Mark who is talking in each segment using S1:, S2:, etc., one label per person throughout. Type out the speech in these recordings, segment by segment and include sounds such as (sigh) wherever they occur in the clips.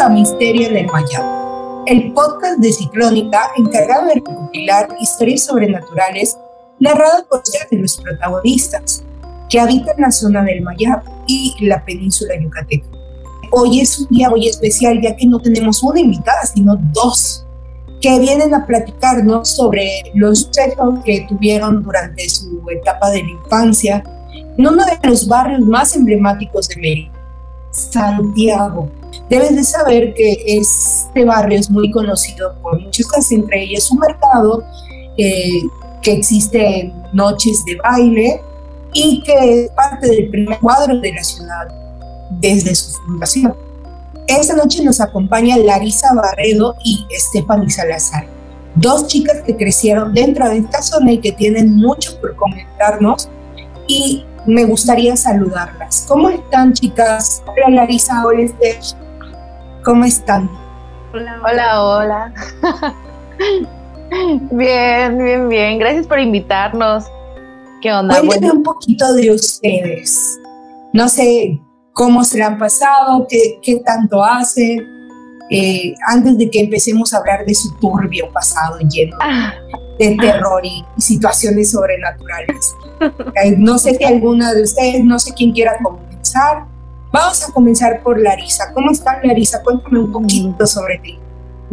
S1: a Misterio en el Mayab, el podcast de Ciclónica encargado de recopilar historias sobrenaturales narradas por de los protagonistas que habitan la zona del Mayab y la península yucateca. Hoy es un día muy especial ya que no tenemos una invitada, sino dos que vienen a platicarnos sobre los hechos que tuvieron durante su etapa de la infancia en uno de los barrios más emblemáticos de Mérida, Santiago. Debes de saber que este barrio es muy conocido por muchas cosas, entre ellas un mercado eh, que existe noches de baile y que es parte del primer cuadro de la ciudad desde su fundación. Esta noche nos acompaña Larisa Barredo y Stephanie Salazar, dos chicas que crecieron dentro de esta zona y que tienen mucho por comentarnos y me gustaría saludarlas. ¿Cómo están chicas? Hola Larisa, hola Steph. ¿Cómo están?
S2: Hola, hola. hola. (laughs) bien, bien, bien. Gracias por invitarnos. ¿Qué onda?
S1: Cuéntame un poquito de ustedes. No sé, cómo se le han pasado, qué, qué tanto hace, eh, antes de que empecemos a hablar de su turbio pasado lleno de (laughs) terror y, situaciones sobrenaturales. (laughs) Eh, no sé si alguna de ustedes, no sé quién quiera comenzar. Vamos a comenzar por Larisa. ¿Cómo estás, Larisa? Cuéntame un poquito sobre ti.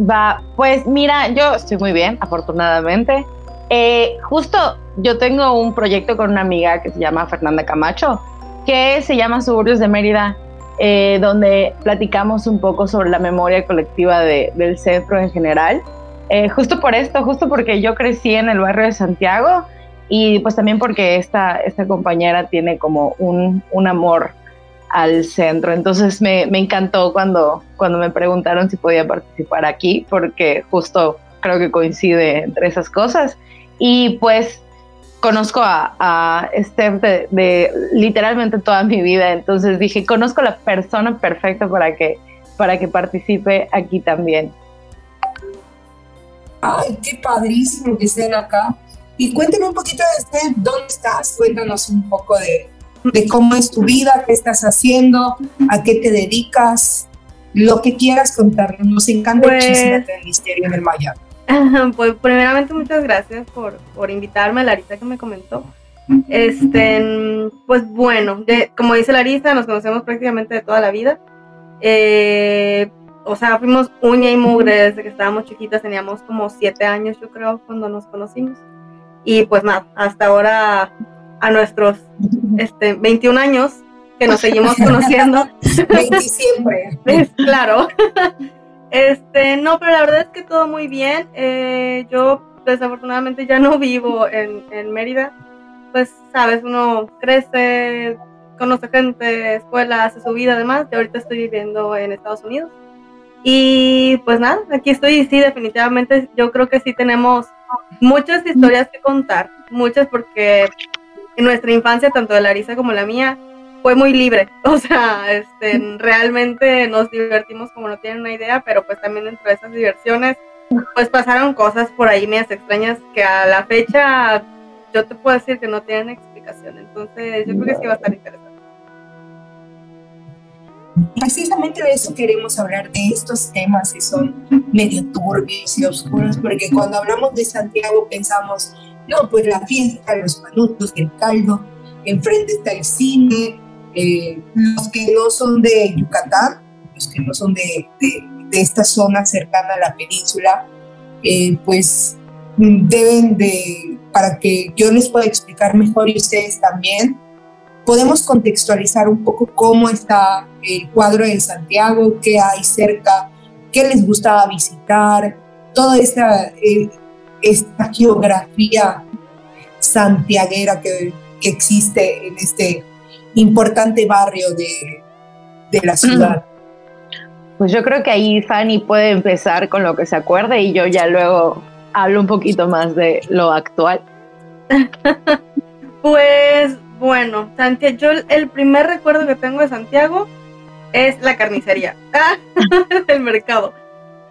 S2: Va, pues mira, yo estoy muy bien, afortunadamente. Eh, justo yo tengo un proyecto con una amiga que se llama Fernanda Camacho, que se llama Suburbios de Mérida, eh, donde platicamos un poco sobre la memoria colectiva del centro en general. Eh, justo por esto, justo porque yo crecí en el barrio de Santiago y pues también porque esta, esta compañera tiene como un, un amor al centro. Entonces me, encantó cuando, cuando me preguntaron si podía participar aquí, porque justo creo que coincide entre esas cosas. Y pues conozco a, a Steph de, literalmente toda mi vida, entonces dije, conozco la persona perfecta para que, para que participe aquí también.
S1: Ay, qué padrísimo que estén acá. Y cuéntame un poquito de Steph, ¿dónde estás? Cuéntanos un poco de, de cómo es tu vida, qué estás haciendo, a qué te dedicas, lo que quieras contarnos. Nos encanta pues, el misterio en el Maya.
S3: pues primeramente muchas gracias por, por invitarme, Larisa que me comentó. Este, pues bueno, como dice Larisa, nos conocemos prácticamente de toda la vida. Eh, o sea, fuimos uña y mugre desde que estábamos chiquitas, teníamos como siete años yo creo cuando nos conocimos. Y pues nada, hasta ahora a nuestros este, 21 años que nos seguimos (laughs) conociendo.
S1: 20 siempre.
S3: claro. Este, no, pero la verdad es que todo muy bien. Eh, yo desafortunadamente ya no vivo en, en, Mérida. Pues, sabes, uno crece, conoce gente, escuela, hace su vida además. Y ahorita estoy viviendo en Estados Unidos. Y pues nada, aquí estoy y sí, definitivamente yo creo que sí tenemos muchas historias que contar. Muchas porque en nuestra infancia, tanto de Larisa como la mía, fue muy libre. (laughs) O sea, este, realmente nos divertimos como no tienen una idea, pero pues también dentro de esas diversiones, pues pasaron cosas por ahí medias extrañas que a la fecha yo te puedo decir que no tienen explicación. Entonces, yo creo que sí va a estar interesante.
S1: Precisamente de eso queremos hablar, de estos temas que son medio turbios y oscuros, porque cuando hablamos de Santiago pensamos, no, pues la fiesta, los panutos, el caldo, enfrente está el cine, eh, los que no son de Yucatán, los que no son de, de, esta zona cercana a la península, eh, pues deben de, para que yo les pueda explicar mejor y ustedes también, podemos contextualizar un poco cómo está el cuadro de Santiago, qué hay cerca, qué les gustaba visitar, toda esta, eh, esta geografía santiaguera que, que existe en este importante barrio de, de la ciudad.
S2: Pues yo creo que ahí Fanny puede empezar con lo que se acuerde y yo ya luego hablo un poquito más de lo actual.
S3: pues bueno, Santiago, yo el primer recuerdo que tengo de Santiago es la carnicería, (laughs) el mercado.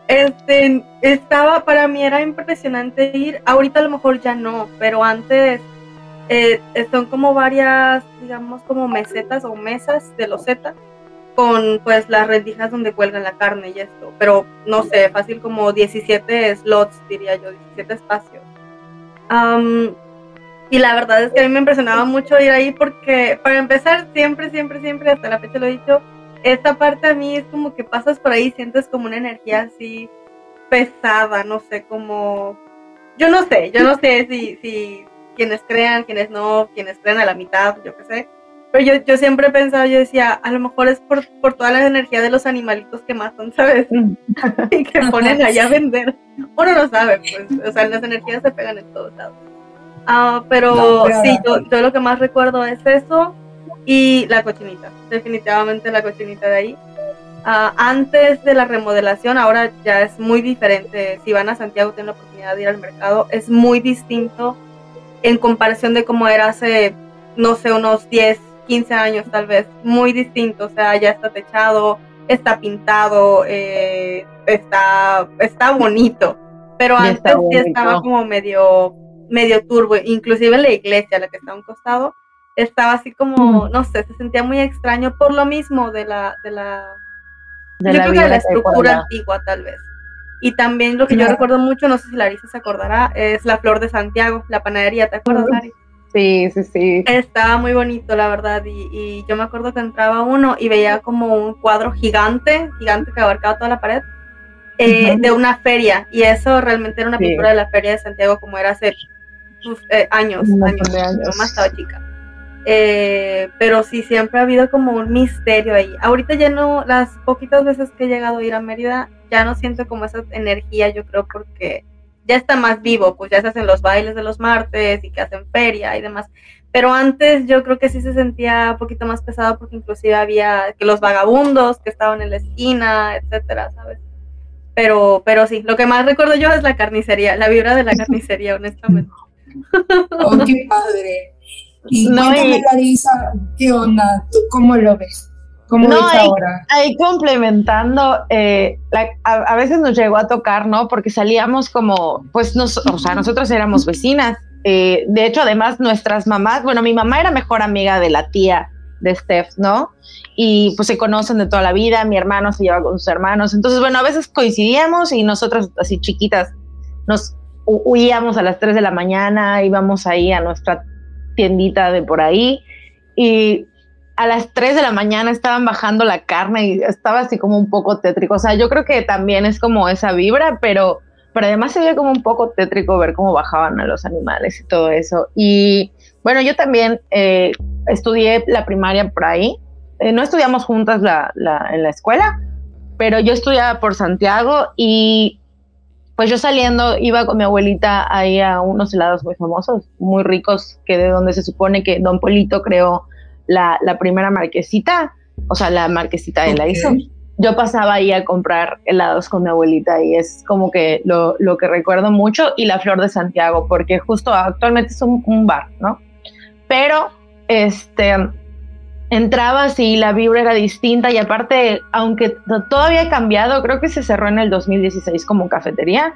S3: Este, estaba, para mí era impresionante ir, ahorita a lo mejor ya no, pero antes eh, son como varias, digamos, como mesetas o mesas de loseta con pues las rendijas donde cuelgan la carne y esto, pero no sé, fácil como 17 slots, diría yo, 17 espacios. y la verdad es que a mí me impresionaba mucho ir ahí porque, para empezar, siempre, siempre, siempre, hasta la fecha lo he dicho, esta parte a mí es como que pasas por ahí y sientes como una energía así pesada, no sé, como... Yo no sé, yo no sé si, si quienes crean, quienes no, quienes crean a la mitad, yo qué sé. Pero yo, yo siempre he pensado, yo decía, a lo mejor es por, por toda la energía de los animalitos que matan, ¿sabes? Mm. (laughs) y que ponen allá a vender. Uno no sabe, pues, o sea, las energías se pegan en todos lados. Ah, pero sí, yo, yo lo que más recuerdo es eso y la cochinita, definitivamente la cochinita de ahí. Ah, antes de la remodelación, ahora ya es muy diferente. Si van a Santiago, tienen la oportunidad de ir al mercado, es muy distinto en comparación de cómo era hace, no sé, unos 10, 15 años tal vez. Muy distinto, o sea, ya está techado, está pintado, eh, está, está bonito. Pero antes ya estaba como medio, medio turbo, inclusive la iglesia, la que está a un costado, estaba así como, no sé, se sentía muy extraño por lo mismo de la, de la, de yo la, creo que la estructura antigua tal vez. Y también lo que yo recuerdo mucho, no sé si Larisa se acordará, es la flor de Santiago, la panadería, ¿te acuerdas, Larisa?
S2: Sí, sí, sí.
S3: Estaba muy bonito, la verdad, y, y, yo me acuerdo que entraba uno y veía como un cuadro gigante, gigante que abarcaba toda la pared, eh, de una feria, y eso realmente era una pintura de la feria de Santiago como era hace pues, eh, años, años, años. más estaba chica. Eh, pero sí, siempre ha habido como un misterio ahí. Ahorita ya no, las poquitas veces que he llegado a ir a Mérida, ya no siento como esa energía, yo creo, porque ya está más vivo, pues ya se hacen los bailes de los martes y que hacen feria y demás. Pero antes yo creo que sí se sentía un poquito más pesado porque inclusive había que los vagabundos que estaban en la esquina, etcétera, ¿sabes? Pero, pero sí, lo que más recuerdo yo es la carnicería, la vibra de la (laughs) carnicería, honestamente.
S1: Oh, qué padre. Y no, cuéntame, ¿qué onda? ¿Tú cómo lo ves? ¿Cómo no, ahí, ahora?
S2: ahí complementando, eh, a, veces nos llegó a tocar, ¿no? Porque salíamos como, pues, nos, o sea, nosotros éramos vecinas. Eh, de hecho, además, nuestras mamás, bueno, mi mamá era mejor amiga de la tía de Steph, ¿no? Y pues se conocen de toda la vida, mi hermano se lleva con sus hermanos. Entonces, bueno, a veces coincidíamos y nosotras, así chiquitas, nos huíamos a las 3 de la mañana, íbamos ahí a nuestra tiendita de por ahí y a las 3 de la mañana estaban bajando la carne y estaba así como un poco tétrico. O sea, yo creo que también es como esa vibra, pero, pero además se veía como un poco tétrico ver cómo bajaban a los animales y todo eso. Y bueno, yo también eh, estudié la primaria por ahí. Eh, no estudiamos juntas la, la, en la escuela, pero yo estudiaba por Santiago y pues yo saliendo iba con mi abuelita ahí a unos helados muy famosos, muy ricos, que de donde se supone que Don Polito creó la, primera marquesita, o sea, la marquesita de la hizo. Yo pasaba ahí a comprar helados con mi abuelita y es como que lo, que recuerdo mucho y la Flor de Santiago, porque justo actualmente es un, un bar, ¿no? Pero, este, entraba así, la vibra era distinta y aparte, aunque todavía ha cambiado, creo que se cerró en el 2016 como cafetería,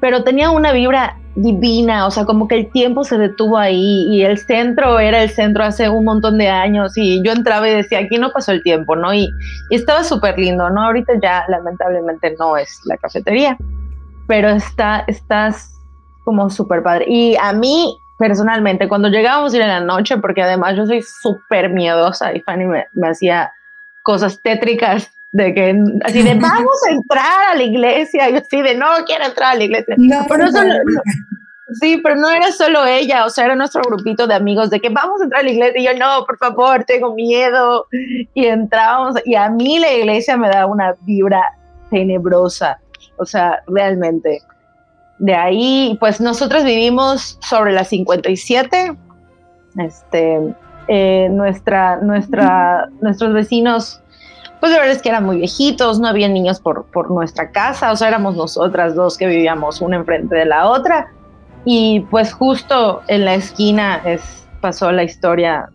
S2: pero tenía una vibra divina, o sea, como que el tiempo se detuvo ahí y el centro era el centro hace un montón de años y yo entraba y decía, aquí no pasó el tiempo, ¿no? Y, estaba súper lindo, ¿no? Ahorita ya lamentablemente no es la cafetería, pero está, estás como súper padre. Y a mí personalmente, cuando llegábamos a ir en la noche, porque además yo soy súper miedosa y Fanny me, hacía cosas tétricas de que así de (laughs) vamos a entrar a la iglesia y así de no quiero entrar a la iglesia pero sí pero no era solo ella o sea era nuestro grupito de amigos de que vamos a entrar a la iglesia y yo no por favor tengo miedo y entrábamos y a mí la iglesia me da una vibra tenebrosa o sea realmente de ahí, pues nosotros vivimos sobre las 57. Este, eh, nuestra, nuestra, nuestros vecinos, pues la verdad es que eran muy viejitos, no había niños por, por nuestra casa, o sea, éramos nosotras dos que vivíamos una enfrente de la otra. Y pues justo en la esquina es, pasó la historia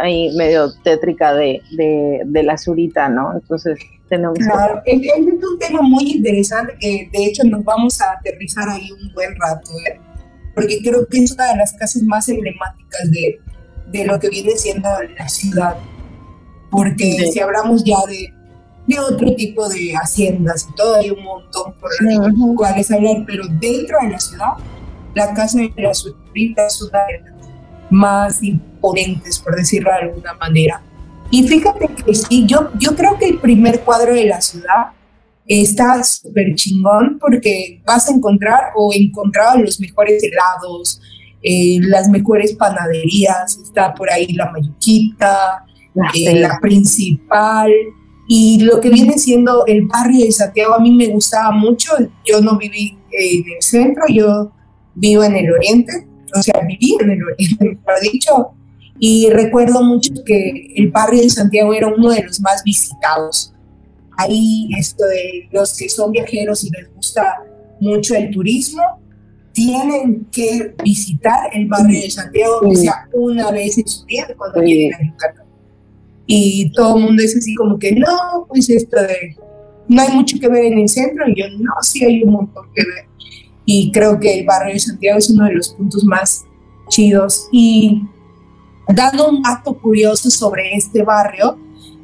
S2: ahí medio tétrica de, de, de la Zurita, ¿no? Entonces,
S1: Claro, es, un tema muy interesante que de hecho nos vamos a aterrizar ahí un buen rato, ¿eh? porque creo que es una de las casas más emblemáticas de, de lo que viene siendo la ciudad. porque si hablamos ya de, de, otro tipo de haciendas todo, hay un montón por las cuales hablar, pero dentro de la ciudad, la Casa de la Sutrita es una de las más imponentes, por decirlo de alguna manera. Y fíjate que sí, yo, yo creo que el primer cuadro de la ciudad está súper chingón porque vas a encontrar o encontrado los mejores helados, eh, las mejores panaderías, está por ahí la Mayuquita, eh, la principal, y lo que viene siendo el barrio de Santiago a mí me gustaba mucho, yo no viví en el centro, yo vivo en el oriente, o sea, viví en el oriente, (laughs) mejor dicho, y recuerdo mucho que el barrio de Santiago era uno de los más visitados. Ahí esto de los que son viajeros y les gusta mucho el turismo, tienen que visitar el barrio de Santiago, o sea una vez en su vida cuando vienen a Yucatán. Y todo el mundo es así como que, no, pues esto de, no hay mucho que ver en el centro, y yo, no, sí hay un montón que ver. Y creo que el barrio de Santiago es uno de los puntos más chidos. Y dando un dato curioso sobre este barrio,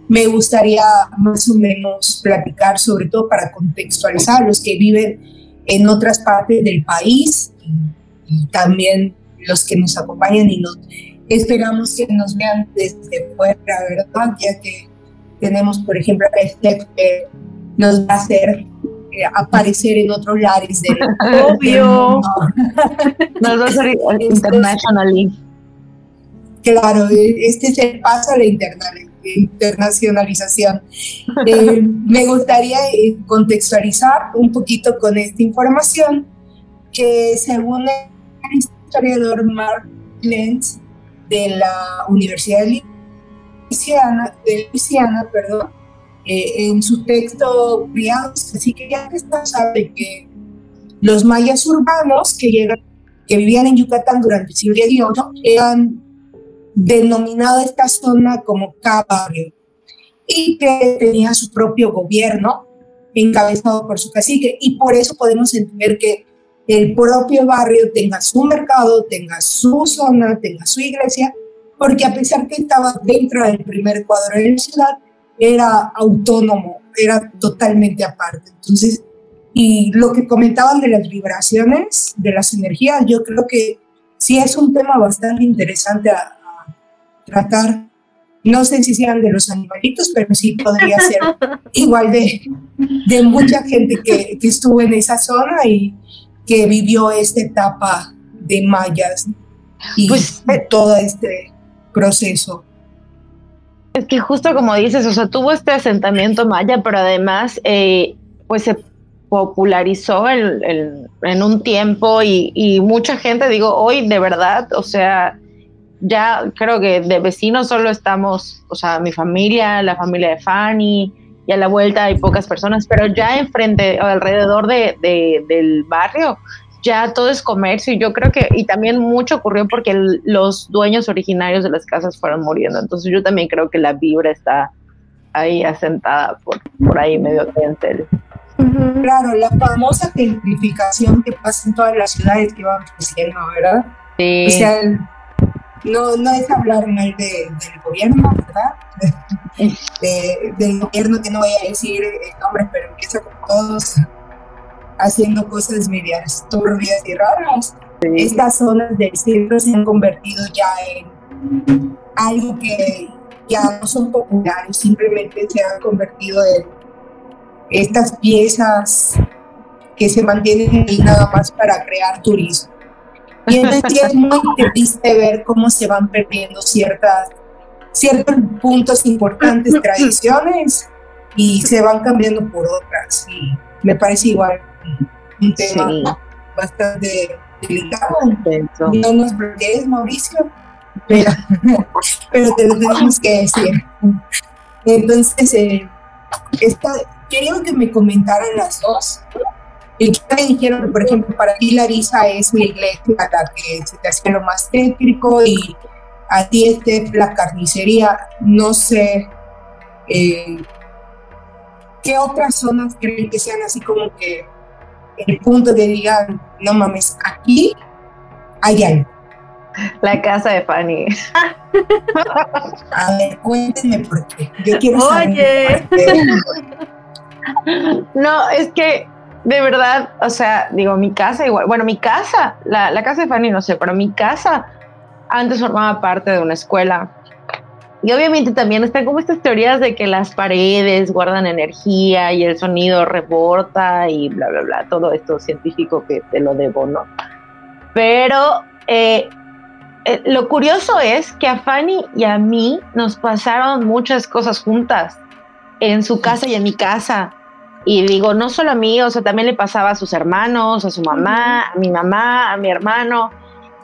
S1: me gustaría más o menos platicar, sobre todo para contextualizar a los que viven en otras partes del país y, también los que nos acompañan y nos esperamos que nos vean desde fuera, ¿verdad? Ya que tenemos, por ejemplo, a este que nos va a hacer eh, aparecer en otros lares del (laughs)
S2: Obvio. (laughs) nos va a hacer internationally.
S1: Claro, este es el paso a la internacionalización. (laughs) Eh, me gustaría eh, contextualizar un poquito con esta información que según el historiador Mark Lenz de la Universidad de Luisiana, de Luisiana perdón, eh, en su texto Criados, así que ya está sabe que los mayas urbanos que llegan que vivían en Yucatán durante el siglo XVIII eran denominada esta zona como Cabarrio y que tenía su propio gobierno encabezado por su cacique y por eso podemos entender que el propio barrio tenga su mercado, tenga su zona, tenga su iglesia, porque a pesar que estaba dentro del primer cuadro de la ciudad, era autónomo, era totalmente aparte. Entonces, y lo que comentaban de las vibraciones, de las energías, yo creo que sí es un tema bastante interesante a, tratar, no sé si sean de los animalitos, pero sí podría ser (laughs) igual de, de mucha gente que, que, estuvo en esa zona y que vivió esta etapa de mayas y pues, todo este proceso.
S2: Es que justo como dices, o sea, tuvo este asentamiento maya, pero además, eh, pues se popularizó el, en un tiempo y, y, mucha gente, digo, hoy de verdad, o sea, ya creo que de vecinos solo estamos, o sea, mi familia, la familia de Fanny, y a la vuelta hay pocas personas, pero ya enfrente, alrededor de, del barrio, ya todo es comercio y yo creo que, y también mucho ocurrió porque los dueños originarios de las casas fueron muriendo, entonces yo también creo que la vibra está ahí asentada por, por ahí medio tentel.
S1: Claro, la famosa gentrificación que pasa en todas las ciudades que van creciendo, ¿verdad? Sí. O sea, no, no es hablar mal de, del gobierno, ¿verdad? (laughs) del gobierno que no voy a decir nombres, pero empieza con todos haciendo cosas medias turbias y raras. Estas zonas del centro se han convertido ya en algo que ya no son populares, simplemente se han convertido en estas piezas que se mantienen ahí nada más para crear turismo. Y entonces es muy triste ver cómo se van perdiendo ciertas, ciertos puntos importantes, (laughs) tradiciones, y se van cambiando por otras. Y me parece igual un tema bastante delicado. No nos bloquees, Mauricio, pero, (laughs) pero te lo tenemos que decir. Entonces, eh, esta, quería que me comentaran las dos y me dijeron que, por ejemplo, para ti Larisa es la iglesia la que se te hacía lo más tétrico y a ti este la carnicería, no sé eh, qué otras zonas creen que sean así como que el punto de digan, no mames, aquí hay algo.
S2: La casa de Fanny.
S1: A ver, cuéntenme por qué. Yo quiero
S3: Oye. (laughs)
S2: No, es que de verdad, o sea, digo, mi casa igual, bueno, mi casa, la, la casa de Fanny no sé, pero mi casa antes formaba parte de una escuela. Y obviamente también están como estas teorías de que las paredes guardan energía y el sonido rebota y bla, bla, bla, todo esto científico que te lo debo, ¿no? Pero eh, eh, lo curioso es que a Fanny y a mí nos pasaron muchas cosas juntas en su casa y en mi casa. Y digo, no solo a mí, o sea, también le pasaba a sus hermanos, a su mamá, a mi mamá, a mi hermano.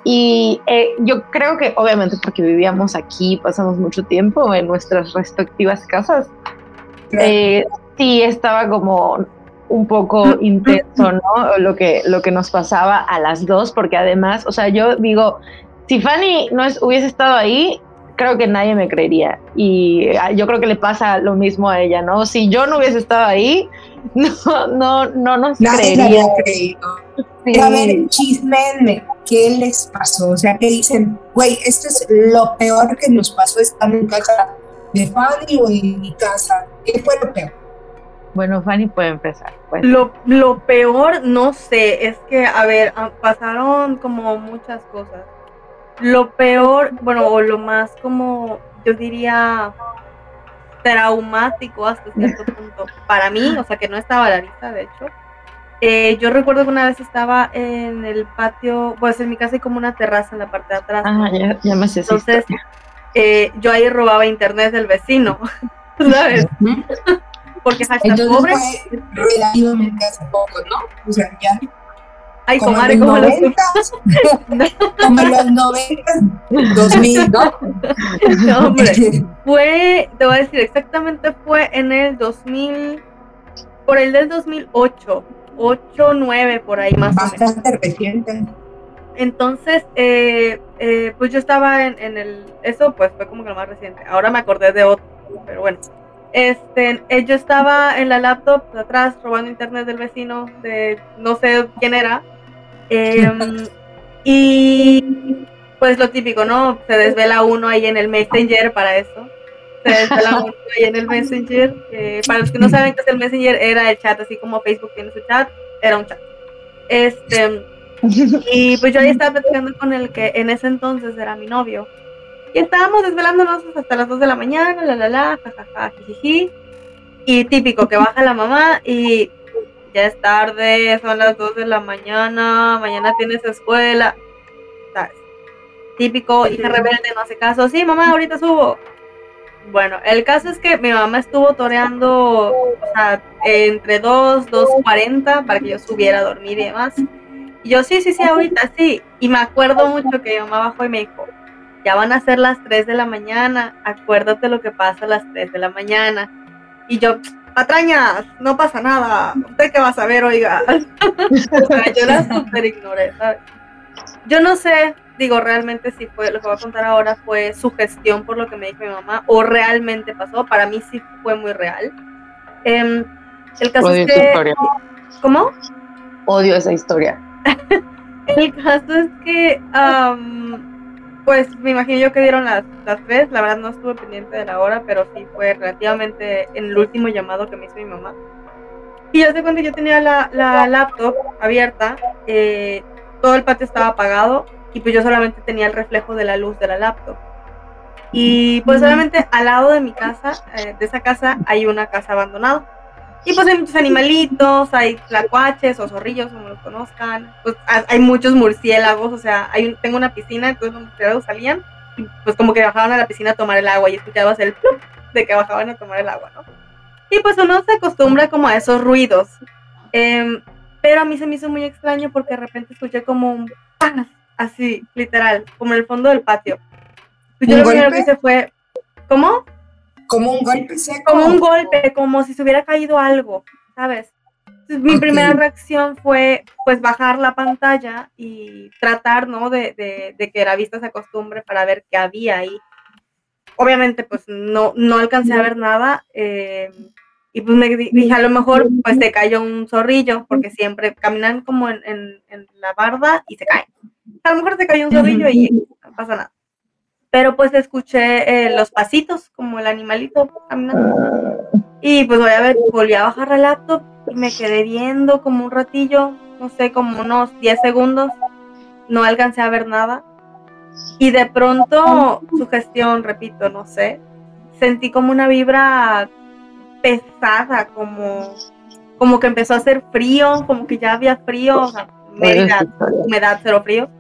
S2: Y eh, yo creo que, obviamente, porque vivíamos aquí, pasamos mucho tiempo en nuestras respectivas casas, eh, sí estaba como un poco intenso, ¿no? Lo que, lo que nos pasaba a las dos, porque además, o sea, yo digo, si Fanny no es, hubiese estado ahí, creo que nadie me creería. Y ah, yo creo que le pasa lo mismo a ella, ¿no? Si yo no hubiese estado ahí, (laughs) no, no, no nos
S1: Nadie
S2: creería.
S1: había creído. Pero a ver, chismenme, ¿qué les pasó? O sea, que dicen, güey, esto es lo peor que nos pasó estando en casa de Fanny o en mi casa. ¿Qué fue lo peor?
S2: Bueno, Fanny puede empezar. pues.
S3: Lo, lo peor, no sé, es que, a ver, ah, pasaron como muchas cosas. Lo peor, bueno, o lo más como, yo diría, traumático hasta cierto (laughs) punto, para mí, o sea, que no estaba la lista, de hecho. Eh, yo recuerdo que una vez estaba en el patio, pues en mi casa hay como una terraza en la parte de atrás.
S2: Ah, ya, ya me sé
S3: Entonces, eh, yo ahí robaba internet del vecino, (laughs) ¿sabes? Porque hashtag
S1: Entonces
S3: pobre,
S1: fue relativamente hace poco, ¿no? O sea, ya
S3: ay,
S1: como
S3: comadre, (laughs) como los
S1: 90, como los 90, 2000, ¿no? (laughs)
S3: No, hombre. (laughs) Fue, te voy a decir, exactamente fue en el 2000, por el del 2008, 8, 9, por ahí más o menos.
S1: Bastante reciente.
S3: Entonces, eh, eh, pues yo estaba en, en el, eso pues fue como que lo más reciente. Ahora me acordé de otro, pero bueno. Este, eh, yo estaba en la laptop de atrás robando internet del vecino, de no sé quién era. Em, y pues lo típico, ¿no? Se desvela uno ahí en el Messenger para eso. Se desvela uno ahí en el Messenger. eh, para los que no saben qué es el Messenger, era el chat, así como Facebook tiene su chat, era un chat. Este, y pues yo ahí estaba platicando con el que en ese entonces era mi novio. Y estábamos desvelándonos hasta las 2 de la mañana, la la la, jajaja, jijiji. Y típico que baja la mamá y ya es tarde, son las 2 de la mañana, mañana tienes escuela. ¿Sabes? Típico, hija rebelde, no hace caso. Sí, mamá, ahorita subo. Bueno, el caso es que mi mamá estuvo toreando o sea, entre 2, 2.40 para que yo subiera a dormir y demás. Y yo, sí, sí, sí, ahorita sí. Y me acuerdo mucho que mi mamá bajó y me dijo, ya van a ser las 3 de la mañana, acuérdate lo que pasa a las 3 de la mañana. Y yo, patrañas, no pasa nada, ¿usted qué va a saber, oiga? (laughs) o sea, yo la súper ignoré, ¿sabes? Yo no sé, digo, realmente si fue, lo que voy a contar ahora fue su gestión por lo que me dijo mi mamá, o realmente pasó, para mí sí fue muy real. Em, el caso
S2: Odio
S3: es que...
S2: historia.
S3: ¿Cómo?
S2: Odio esa historia. (laughs)
S3: El caso es que, pues me imagino yo que dieron las, las tres, la verdad no estuve pendiente de la hora, pero sí fue relativamente en el último llamado que me hizo mi mamá. Y yo se cuenta yo tenía la, la laptop abierta, eh, todo el patio estaba apagado y pues yo solamente tenía el reflejo de la luz de la laptop. Y pues solamente al lado de mi casa, eh, de esa casa, hay una casa abandonada. Y pues hay muchos animalitos, hay tlacuaches o zorrillos, como los conozcan. Pues ha- hay muchos murciélagos, o sea, hay un- tengo una piscina, entonces los murciélagos salían y pues como que bajaban a la piscina a tomar el agua y escuchabas el plup de que bajaban a tomar el agua, ¿no? Y pues uno se acostumbra como a esos ruidos. Em, pero a mí se me hizo muy extraño porque de repente escuché como un ¡paz! así, literal, como en el fondo del patio. Pues yo
S1: ¿Un
S3: lo primero que hice fue, ¿cómo?
S1: Como un golpe seco.
S3: como un golpe, como si se hubiera caído algo, ¿sabes? Entonces, mi
S1: Ok.
S3: primera reacción fue pues bajar la pantalla y tratar, ¿no? De, de- de que la vista se acostumbre para ver qué había ahí. Obviamente pues no, no alcancé a ver nada eh, y pues me di- dije a lo mejor pues se cayó un zorrillo porque siempre caminan como en, en- en la barda y se caen. A lo mejor se cayó un zorrillo y no pasa nada. Pero pues escuché eh, los pasitos, como el animalito caminando. Y pues voy a ver, volví a bajar el laptop y me quedé viendo como un ratillo, no sé, como unos 10 segundos. No alcancé a ver nada. Y de pronto, su gestión, repito, no sé, sentí como una vibra pesada, como, como que empezó a hacer frío, como que ya había frío, o sea, cero frío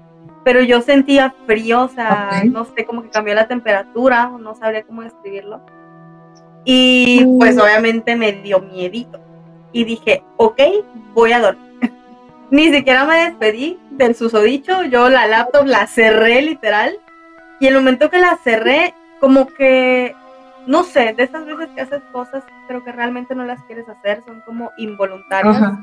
S3: pero yo sentía frío, o sea, no sé, como que cambió la temperatura, no sabría cómo describirlo. Y mm. pues obviamente me dio miedito. Y dije, ok, voy a dormir. (laughs) Ni siquiera me despedí del susodicho, yo la laptop la cerré literal. Y el momento que la cerré, como que, no sé, de esas veces que haces cosas, pero que realmente no las quieres hacer, son como involuntarias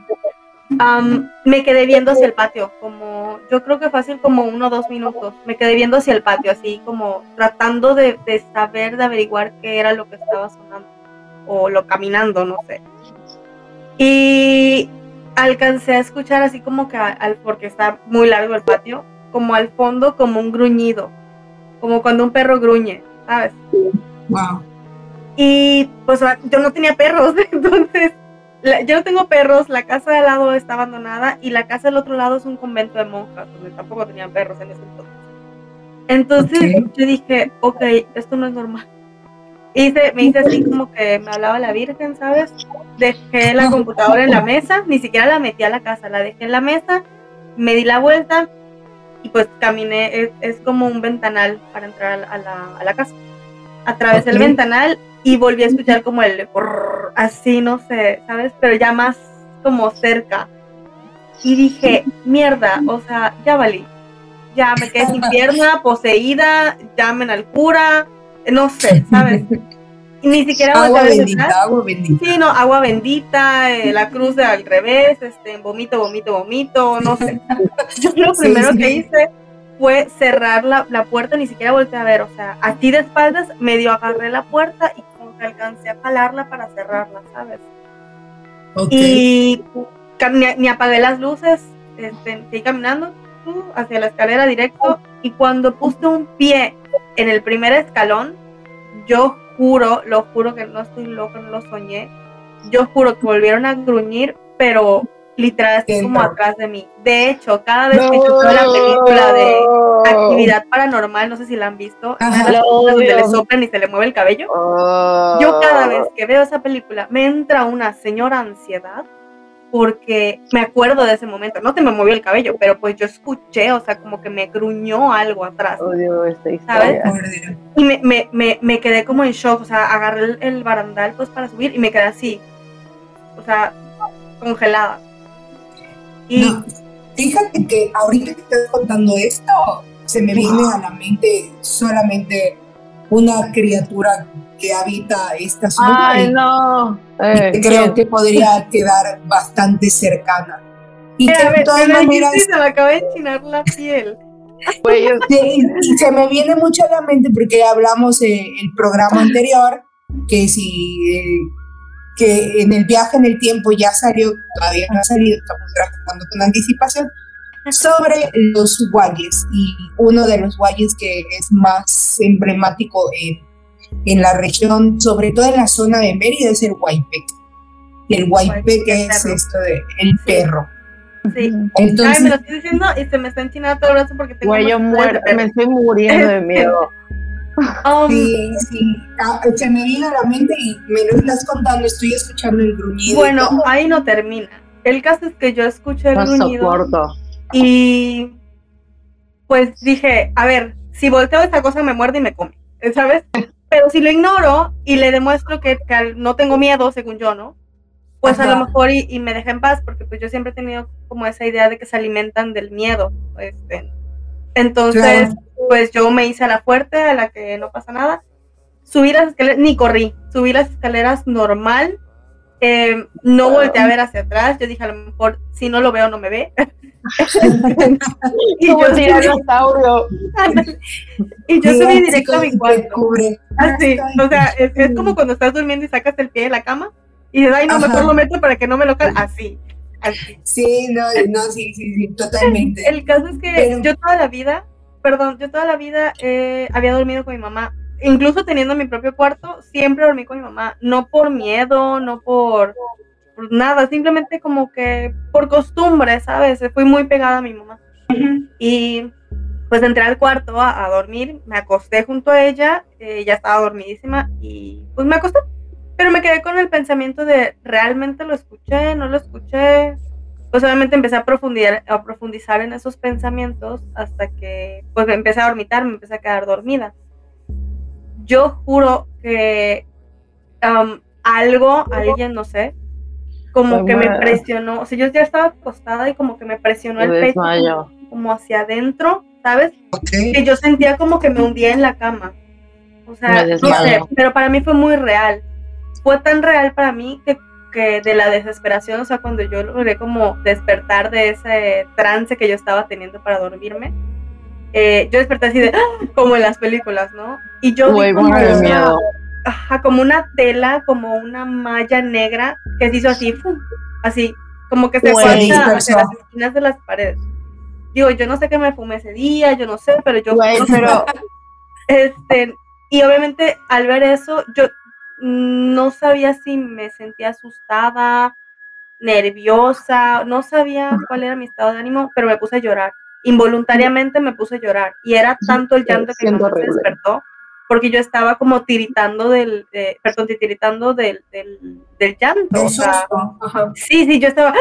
S3: me quedé viendo hacia el patio, como yo creo que fácil como uno o dos minutos. Me quedé viendo hacia el patio, así como tratando de, saber, de averiguar qué era lo que estaba sonando o lo caminando, no sé. Y alcancé a escuchar así como que al, porque está muy largo el patio, como al fondo como un gruñido, como cuando un perro gruñe, ¿sabes?
S1: Wow.
S3: Y pues yo no tenía perros, (laughs) entonces yo no tengo perros, la casa de al lado está abandonada y la casa del otro lado es un convento de monjas, donde tampoco tenían perros en ese entonces. Entonces yo dije, ok, esto no es normal. Hice, me hice así como que me hablaba la Virgen, ¿sabes? Dejé la computadora en la mesa, ni siquiera la metí a la casa, la dejé en la mesa, me di la vuelta y pues caminé, es, como un ventanal para entrar a la, a la casa. Atravesé el ventanal y volví a escuchar como el así, no sé, ¿sabes? Pero ya más como cerca. Y dije, mierda, o sea, ya valí. Ya me quedé sin (laughs) pierna, poseída, llamen al cura, no sé, ¿sabes? Y ni siquiera
S1: agua bendita, agua bendita.
S3: Sí, no, agua bendita, eh, la cruz de al revés, este, vomito, vomito, vomito, no sé. (laughs) Yo lo primero que hice fue cerrar la, la, puerta, ni siquiera volteé a ver, o sea, así de espaldas, medio agarré la puerta y como que alcancé a jalarla para cerrarla, ¿sabes? Y ni, apagué las luces, este, seguí caminando uh, hacia la escalera directo y cuando puse un pie en el primer escalón, yo juro, lo juro que no estoy loco, no lo soñé, yo juro que volvieron a gruñir, pero literal así como atrás de mí. De hecho, cada vez que yo veo la película de actividad paranormal, no sé si la han visto, donde le soplan y se le mueve el cabello. Yo cada vez que veo esa película me entra una señora ansiedad porque me acuerdo de ese momento. No se me movió el cabello, pero pues yo escuché, o sea, como que me gruñó algo atrás. ¿Sabes? Y me, me, me, me, quedé como en shock, o sea, agarré el, el barandal pues para subir y me quedé así, o sea, congelada.
S1: No, fíjate que ahorita que estás contando esto, se me viene a la mente solamente una criatura que habita esta zona.
S2: Ay, no.
S1: Eh, creo que podría quedar bastante cercana.
S3: Y que de todas maneras. Se me acaba de enchinar la piel. (laughs)
S1: y se me viene mucho a la mente porque hablamos en el programa anterior que si eh, que en el viaje en el tiempo ya salió, todavía no ha salido, estamos trabajando con anticipación, sobre los guayes. Y uno de los guayes que es más emblemático en, en la región, sobre todo en la zona de Mérida, es el Guaypec. El Guaypec es esto de el perro.
S3: Sí. Entonces, Ay, me lo estoy diciendo y se me está enchinando todo el brazo porque tengo.
S2: Güey, yo muero, me estoy muriendo de (laughs) miedo.
S1: Um, sí, sí, ah, se me vino a la mente y me lo estás contando, estoy escuchando el gruñido.
S3: Bueno, ahí no termina. El caso es que yo escuché el no gruñido
S2: soporto.
S3: y pues dije, a ver, si volteo esta cosa me muerde y me come, ¿sabes? Pero si lo ignoro y le demuestro que, no tengo miedo, según yo, ¿no? Pues a lo mejor y, me deja en paz, porque pues yo siempre he tenido como esa idea de que se alimentan del miedo. Este. Entonces, pues yo me hice a la fuerte, a la que no pasa nada. Subí las escaleras, ni corrí, subí las escaleras normal. Eh, no volteé a ver hacia atrás. Yo dije, a lo mejor si no lo veo, no me ve. (laughs)
S2: y, yo subí,
S3: y yo subí directo a mi cuarto. Así, o sea, es, como cuando estás durmiendo y sacas el pie de la cama y dices, ay, no, mejor lo meto para que no me lo Así. Así.
S1: Sí, no, no, sí, sí, sí, totalmente.
S3: El caso es que yo toda la vida perdón, yo toda la vida eh, había dormido con mi mamá. Incluso teniendo mi propio cuarto, siempre dormí con mi mamá. No por miedo, no por, por nada, simplemente como que por costumbre, ¿sabes? Fui muy pegada a mi mamá. Y pues entré al cuarto a, dormir, me acosté junto a ella, ella estaba dormidísima y pues me acosté. Pero me quedé con el pensamiento de, ¿realmente lo escuché? ¿No lo escuché? Pues obviamente empecé a profundizar, a profundizar en esos pensamientos hasta que pues me empecé a dormitar, me empecé a quedar dormida. Yo juro que algo, alguien, no sé, como que me presionó, o sea, yo ya estaba acostada y como que me presionó el pecho como hacia adentro ¿sabes? Que yo sentía como que me hundía en la cama. O sea, no sé, pero para mí fue muy real. Fue tan real para mí que, que de la desesperación, o sea, cuando yo logré como despertar de ese trance que yo estaba teniendo para dormirme, eh, yo desperté así de, ¡ah! como en las películas, ¿no? Y yo vi como, una, ajá, como una tela, como una malla negra que se hizo así, así, como que se fue hacia las esquinas de las paredes. Digo, yo no sé qué me fumé ese día, yo no sé, pero yo... (laughs) pero, este, y obviamente al ver eso, yo no sabía si me sentía asustada, nerviosa, no sabía cuál era mi estado de ánimo, pero me puse a llorar. Involuntariamente me puse a llorar. Y era tanto el llanto que me despertó, porque yo estaba como tiritando del, perdón, tiritando del, del, del llanto. O sea, sí, sí, yo estaba,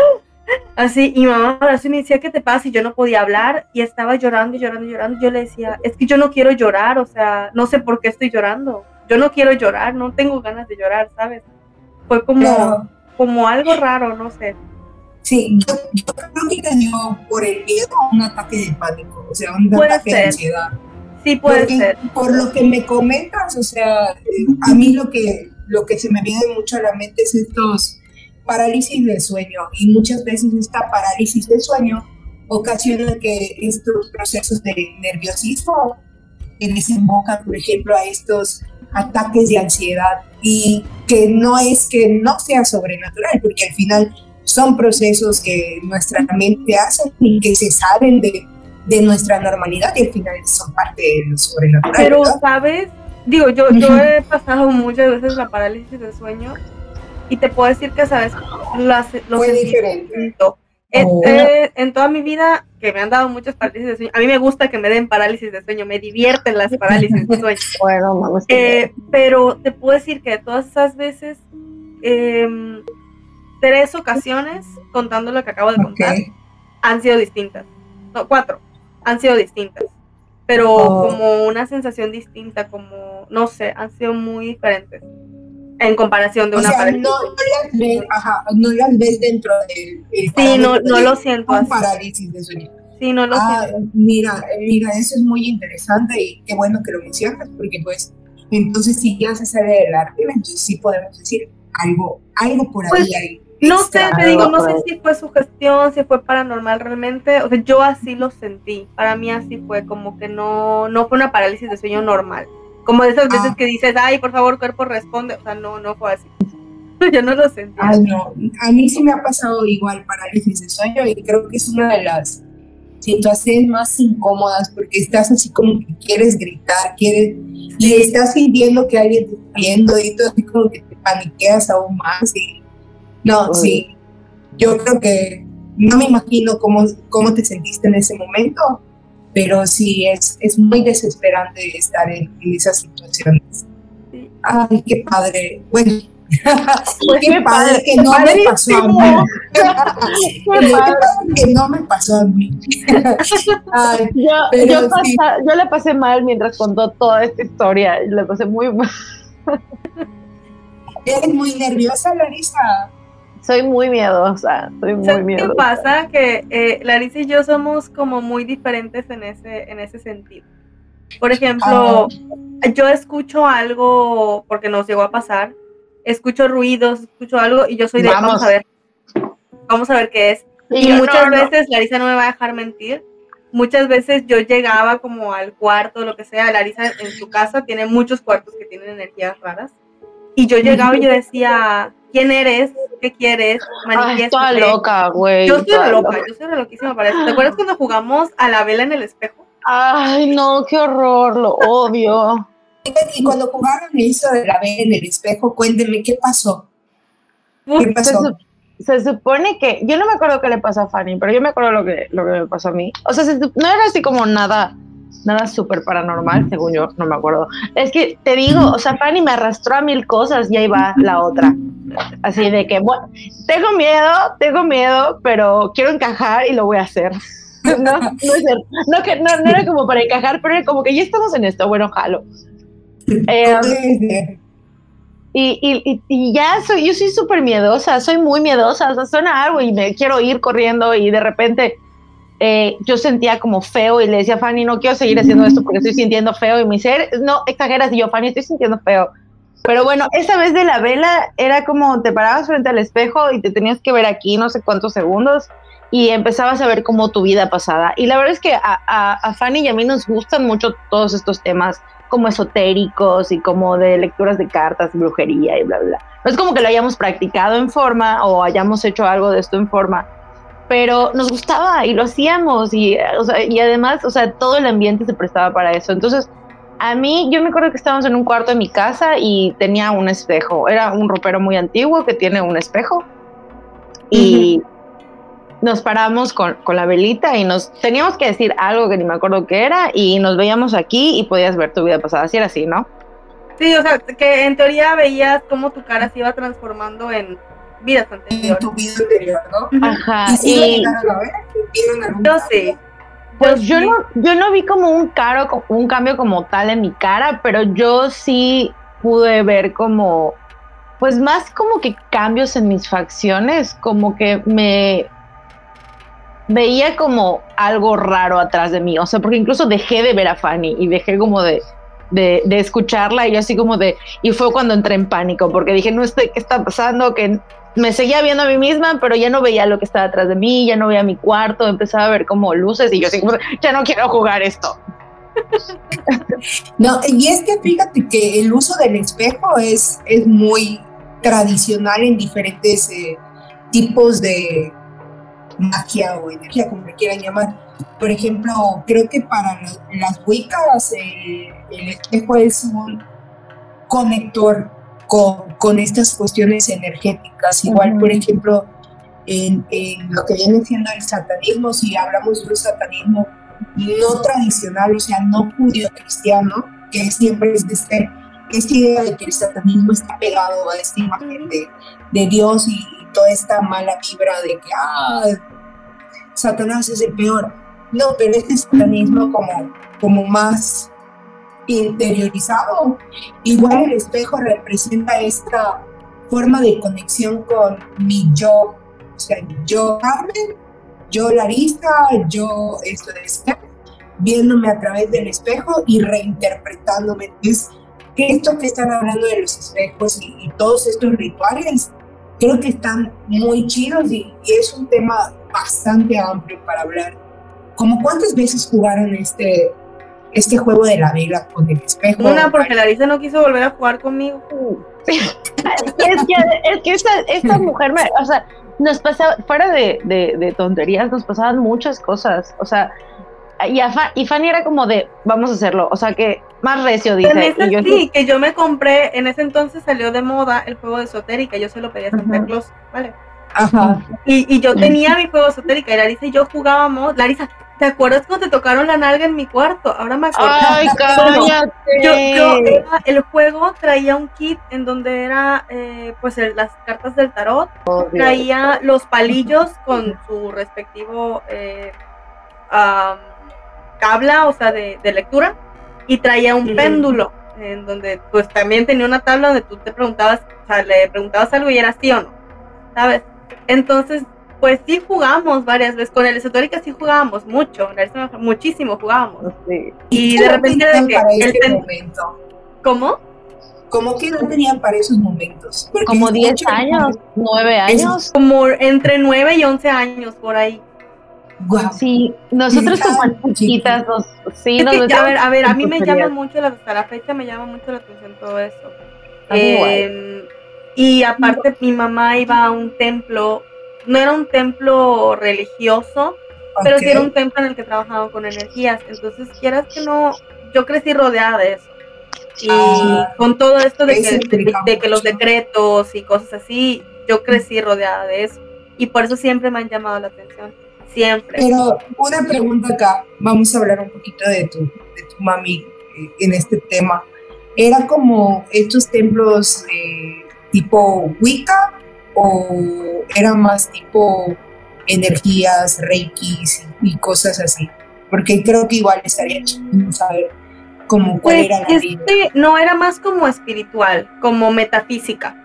S3: Así, y mamá así me decía, ¿qué te pasa? Y yo no podía hablar y estaba llorando y llorando y llorando. Yo le decía, es que yo no quiero llorar, o sea, no sé por qué estoy llorando. Yo no quiero llorar, no tengo ganas de llorar, ¿sabes? Fue como, como algo raro, no sé.
S1: Sí, yo, creo que te dio por el miedo un ataque de pánico, o sea, un ataque de ansiedad.
S3: Sí, puede ser.
S1: Por lo que me comentas, o sea, a mí lo que, lo que se me viene mucho a la mente es estos parálisis del sueño y muchas veces esta parálisis del sueño ocasiona que estos procesos de nerviosismo desembocan, por ejemplo, a estos ataques de ansiedad y que no es que no sea sobrenatural, porque al final son procesos que nuestra mente hace y que se salen de, de nuestra normalidad y al final son parte de lo sobrenatural.
S3: Pero, ¿sabes? Digo, yo, yo he pasado muchas veces la parálisis del sueño y te puedo decir que, ¿sabes? Hace, lo
S1: Fue diferente.
S3: Este, en toda mi vida, que me han dado muchas parálisis de sueño, a mí me gusta que me den parálisis de sueño, me divierten las parálisis de sueño. (laughs) bueno, vamos eh, pero te puedo decir que de todas esas veces, em, tres ocasiones, contando lo que acabo de contar, han sido distintas. No, cuatro, han sido distintas. Pero oh. como una sensación distinta, como, no sé, han sido muy diferentes en comparación de una parálisis.
S1: No, las ves, ajá, no las ves dentro del
S3: Sí, no, no lo siento.
S1: Así. parálisis de sueño.
S3: Sí, no lo ah, siento.
S1: Mira, mira, eso es muy interesante y qué bueno que lo mencionas, porque pues entonces si ya se sale del arte, entonces sí podemos decir algo, algo por ahí pues, hay.
S3: No sé, te digo, no sé si fue sugestión, si fue paranormal realmente. O sea, yo así lo sentí. Para mí así fue, como que no, no fue una parálisis de sueño normal. Como de esas veces ah. que dices, ay, por favor, cuerpo responde. O sea, no, no fue así. (laughs) Yo no lo sentí.
S1: Ay, no. A mí sí me ha pasado igual parálisis de sueño y creo que es una de las situaciones más incómodas porque estás así como que quieres gritar, quieres y estás sintiendo que alguien te está viendo y todo así como que te paniqueas aún más y no, sí. Yo creo que no me imagino cómo, cómo te sentiste en ese momento, pero sí es, es muy desesperante estar en, esas situaciones. Ay, qué padre. Bueno, (laughs) pues (laughs) qué, padre, que no me pasó a mí. qué padre que no me pasó a mí.
S2: yo, yo, yo, le pasé mal mientras contó toda esta historia. Le pasé muy mal. (laughs)
S1: Eres muy nerviosa, Larisa
S2: soy muy miedosa, soy muy miedosa.
S3: ¿Qué pasa? Que eh, Larissa y yo somos como muy diferentes en ese, en ese sentido. Por ejemplo, ah. yo escucho algo, porque nos llegó a pasar, escucho ruidos, escucho algo y yo soy de, vamos, a ver, vamos a ver qué es. Y, muchas veces, Larissa no me va a dejar mentir, muchas veces yo llegaba como al cuarto, lo que sea, Larissa en su casa tiene muchos cuartos que tienen energías raras, y yo llegaba y yo decía, quién eres, qué quieres,
S2: manifiéstate. Ay, loca, güey.
S3: Yo soy loca, yo soy loquísima para eso. ¿Te acuerdas cuando jugamos a la vela en el espejo?
S2: Ay, no, qué horror, lo odio.
S1: Y cuando jugaron eso de la vela en el espejo, cuéntenme qué pasó. ¿Qué pasó?
S2: Se, supone que, yo no me acuerdo qué le pasó a Fanny, pero yo me acuerdo lo que, lo que me pasó a mí. O sea, no era así como nada, nada súper paranormal, según yo, no me acuerdo. Es que te digo, o sea, Fanny me arrastró a mil cosas y ahí va la otra. Así de que, bueno, tengo miedo, tengo miedo, pero quiero encajar y lo voy a hacer. (laughs) no, no es. No, que, no, no era como para encajar, pero era como que ya estamos en esto, bueno, jalo. Eh, y, y, y, ya soy, yo soy súper miedosa, soy muy miedosa, o sea, suena algo y me quiero ir corriendo y de repente eh, yo sentía como feo y le decía a Fanny, no quiero seguir haciendo esto porque estoy sintiendo feo y me dice, no, exageras y yo, Fanny, estoy sintiendo feo. Pero bueno, esa vez de la vela era como te parabas frente al espejo y te tenías que ver aquí no sé cuántos segundos y empezabas a ver como tu vida pasada. Y la verdad es que a, a, a Fanny y a mí nos gustan mucho todos estos temas como esotéricos y como de lecturas de cartas, brujería y bla, bla. No es como que lo hayamos practicado en forma o hayamos hecho algo de esto en forma, pero nos gustaba y lo hacíamos y, o sea, y además, o sea, todo el ambiente se prestaba para eso. Entonces, a mí, yo me acuerdo que estábamos en un cuarto de mi casa y tenía un espejo. Era un ropero muy antiguo que tiene un espejo. Y nos paramos con, con, la velita y nos teníamos que decir algo que ni me acuerdo qué era y nos veíamos aquí y podías ver tu vida pasada, así era así, ¿no?
S3: Sí, o sea, que en teoría veías cómo tu cara se iba transformando en vidas anteriores.
S1: En tu vida anterior, ¿no?
S2: Ajá.
S1: ¿Y si y... a ver?
S3: Yo sí.
S2: Pues yo, no, yo no vi como un, caro, un cambio como tal en mi cara, pero yo sí pude ver como, pues más como que cambios en mis facciones, como que me, veía como algo raro atrás de mí, o sea, porque incluso dejé de ver a Fanny y dejé como de, de, de, escucharla y yo así como de, y fue cuando entré en pánico, porque dije, no sé qué está pasando, que me seguía viendo a mí misma, pero ya no veía lo que estaba atrás de mí, ya no veía mi cuarto, empezaba a ver como luces y yo así ya no quiero jugar esto.
S1: No, y es que fíjate que el uso del espejo es, es muy tradicional en diferentes eh, tipos de, magia o energía, como le quieran llamar. Por ejemplo, creo que para las Wiccas el espejo es un conector con, con, estas cuestiones energéticas. Igual, uh -huh. por ejemplo, en, en, lo que viene siendo el satanismo, si hablamos de un satanismo no tradicional, o sea, no judío-cristiano, que siempre es este, esta idea de que el satanismo está pegado a esta imagen de, de Dios y, toda esta mala vibra de que ah, Satanás es el peor. No, pero este satanismo como, como más interiorizado. Igual el espejo representa esta forma de conexión con mi yo, o sea, yo Carmen, yo Larisa, yo esto de este, viéndome a través del espejo y reinterpretándome. Es que esto que están hablando de los espejos y, todos estos rituales creo que están muy chidos y, y, es un tema bastante amplio para hablar. ¿Cómo cuántas veces jugaron este, este juego de la vela con el espejo?
S3: Una, porque Larisa no quiso volver a jugar conmigo. (laughs)
S2: es que, es que esta, esta mujer, me, o sea, nos pasaba, fuera de, de, de, tonterías, nos pasaban muchas cosas. O sea, y, a Fa, y Fanny era como de, vamos a hacerlo. O sea, que más recio, dice.
S3: y yo, sí, que yo me compré, en ese entonces salió de moda el juego de esotérica, yo se lo pedí a Santa Claus, ¿vale?
S2: Ajá.
S3: Y, y, yo tenía mi juego esotérica y Larisa y yo jugábamos. Larisa, ¿te acuerdas cuando te tocaron la nalga en mi cuarto? Ahora me acuerdo.
S2: Ay, (laughs) cállate.
S3: Yo, yo el juego traía un kit en donde era eh, pues el, las cartas del tarot, oh, traía los palillos con su respectivo eh, um, tabla, o sea, de, de lectura y traía un péndulo en donde pues también tenía una tabla donde tú te preguntabas, o sea, le preguntabas algo y era sí o no, ¿sabes? Entonces, pues sí jugamos varias veces, con el esotérica sí jugábamos mucho, muchísimo jugábamos. Sí. Y de repente de que
S1: para ese el momento?
S3: ¿Cómo?
S1: ¿Cómo que no tenían para esos momentos?
S2: Porque como 10 años, 9 años.
S3: Es como entre 9 y 11 años por ahí.
S2: Wow. Sí, nosotros como chiquitas, nos, sí, nos
S3: que, a ver, a ver, a mí me llama mucho, la, hasta la fecha me llama mucho la atención todo eso. Eh, y aparte mi mamá iba a un templo, no era un templo religioso, pero sí era un templo en el que trabajaban con energías. Entonces, quieras que no, yo crecí rodeada de eso. Y ah, con todo esto de que, de, que los decretos y cosas así, yo crecí rodeada de eso. Y por eso siempre me han llamado la atención. Siempre.
S1: Pero una pregunta acá, vamos a hablar un poquito de tu, de tu mami eh, en este tema. ¿Era como estos templos eh, tipo Wicca o era más tipo energías, reikis y, cosas así? Porque creo que igual estaría chido saber cómo cuál
S3: pues,
S1: era la
S3: este, No, era más como espiritual, como metafísica,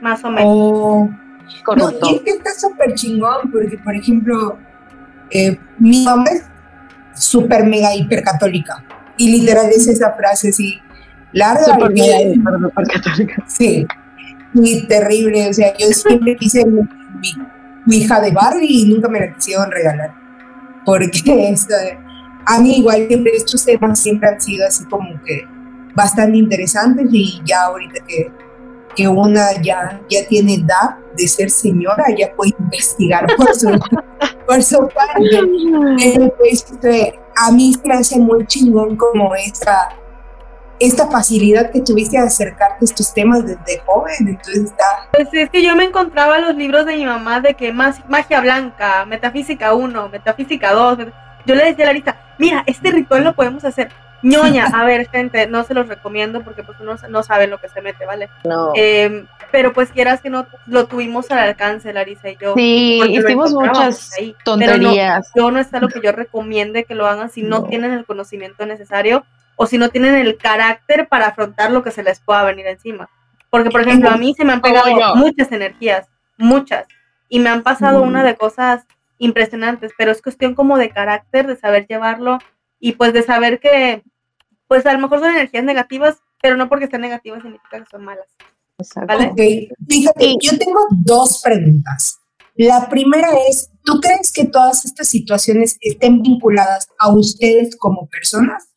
S3: más o menos. Oh,
S1: no, y es que está súper chingón, porque por ejemplo, eh, mi mamá es súper mega hipercatólica. Y literal es esa frase así, larga. Hipercatólica. Sí, y terrible. O sea, yo (laughs) siempre quise mi, hija de Barbie y nunca me la quisieron regalar. Porque (laughs) esto, a mí igual siempre estos temas siempre han sido así como que bastante interesantes y ya ahorita que, que una ya, ya tiene edad de ser señora, ya puede investigar (laughs) por su, por su parte. Pero pues, este, a mí se me hace muy chingón como esta esta facilidad que tuviste de acercarte a estos temas desde joven, entonces está...
S3: Pues es que yo me encontraba los libros de mi mamá de que más magia blanca, metafísica 1, metafísica 2, yo le decía a Larisa, mira, este ritual lo podemos hacer. ñoña, (laughs) a ver, gente, no se los recomiendo porque pues uno no sabe lo que se mete, ¿vale? No. Em, pero pues quieras que no lo tuvimos al alcance, Larisa y yo.
S2: Sí, hicimos muchas tonterías.
S3: Pero no, yo no está lo que yo recomiende que lo hagan si no tienen el conocimiento necesario o si no tienen el carácter para afrontar lo que se les pueda venir encima. Porque, por ejemplo, a mí se me han pegado muchas energías, muchas, y me han pasado una de cosas impresionantes, pero es cuestión como de carácter, de saber llevarlo y pues de saber que, pues a lo mejor son energías negativas, pero no porque estén negativas significa que son malas.
S1: ¿vale? Fíjate, yo tengo dos preguntas. La primera es, ¿tú crees que todas estas situaciones estén vinculadas a ustedes como personas?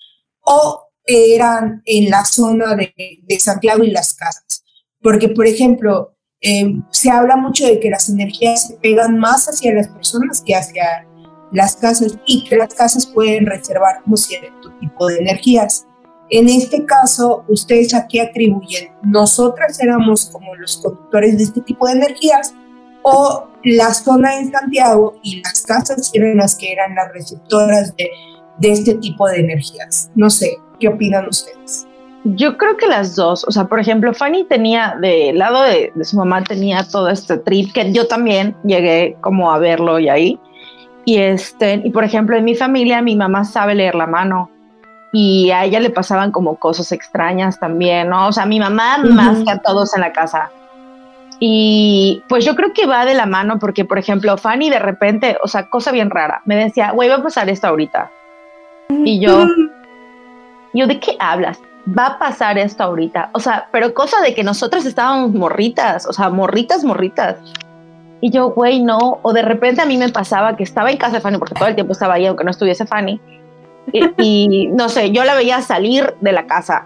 S1: O eran en la zona de, Santiago y las casas. Porque, por ejemplo, eh, se habla mucho de que las energías se pegan más hacia las personas que hacia las casas y que las casas pueden reservar como cierto tipo de energías. En este caso, ustedes aquí atribuyen, nosotras éramos como los conductores de este tipo de energías o la zona en Santiago y las casas eran las que eran las receptoras de de este tipo de energías. No sé, ¿qué opinan ustedes?
S2: Yo creo que las dos, o sea, por ejemplo, Fanny tenía, del lado de, su mamá tenía todo este trip, que yo también llegué como a verlo y ahí. Y, este, y por ejemplo, en mi familia, mi mamá sabe leer la mano y a ella le pasaban como cosas extrañas también, ¿no? O sea, mi mamá más que a todos en la casa. Y pues yo creo que va de la mano porque, por ejemplo, Fanny de repente, o sea, cosa bien rara, me decía, güey, va a pasar esto ahorita. Y yo, (laughs) yo, ¿de qué hablas? Va a pasar esto ahorita. O sea, pero cosa de que nosotras estábamos morritas, o sea, morritas, morritas. Y yo, güey, no. O de repente a mí me pasaba que estaba en casa de Fanny, porque todo el tiempo estaba ahí, aunque no estuviese Fanny. Y, no sé, yo la veía salir de la casa.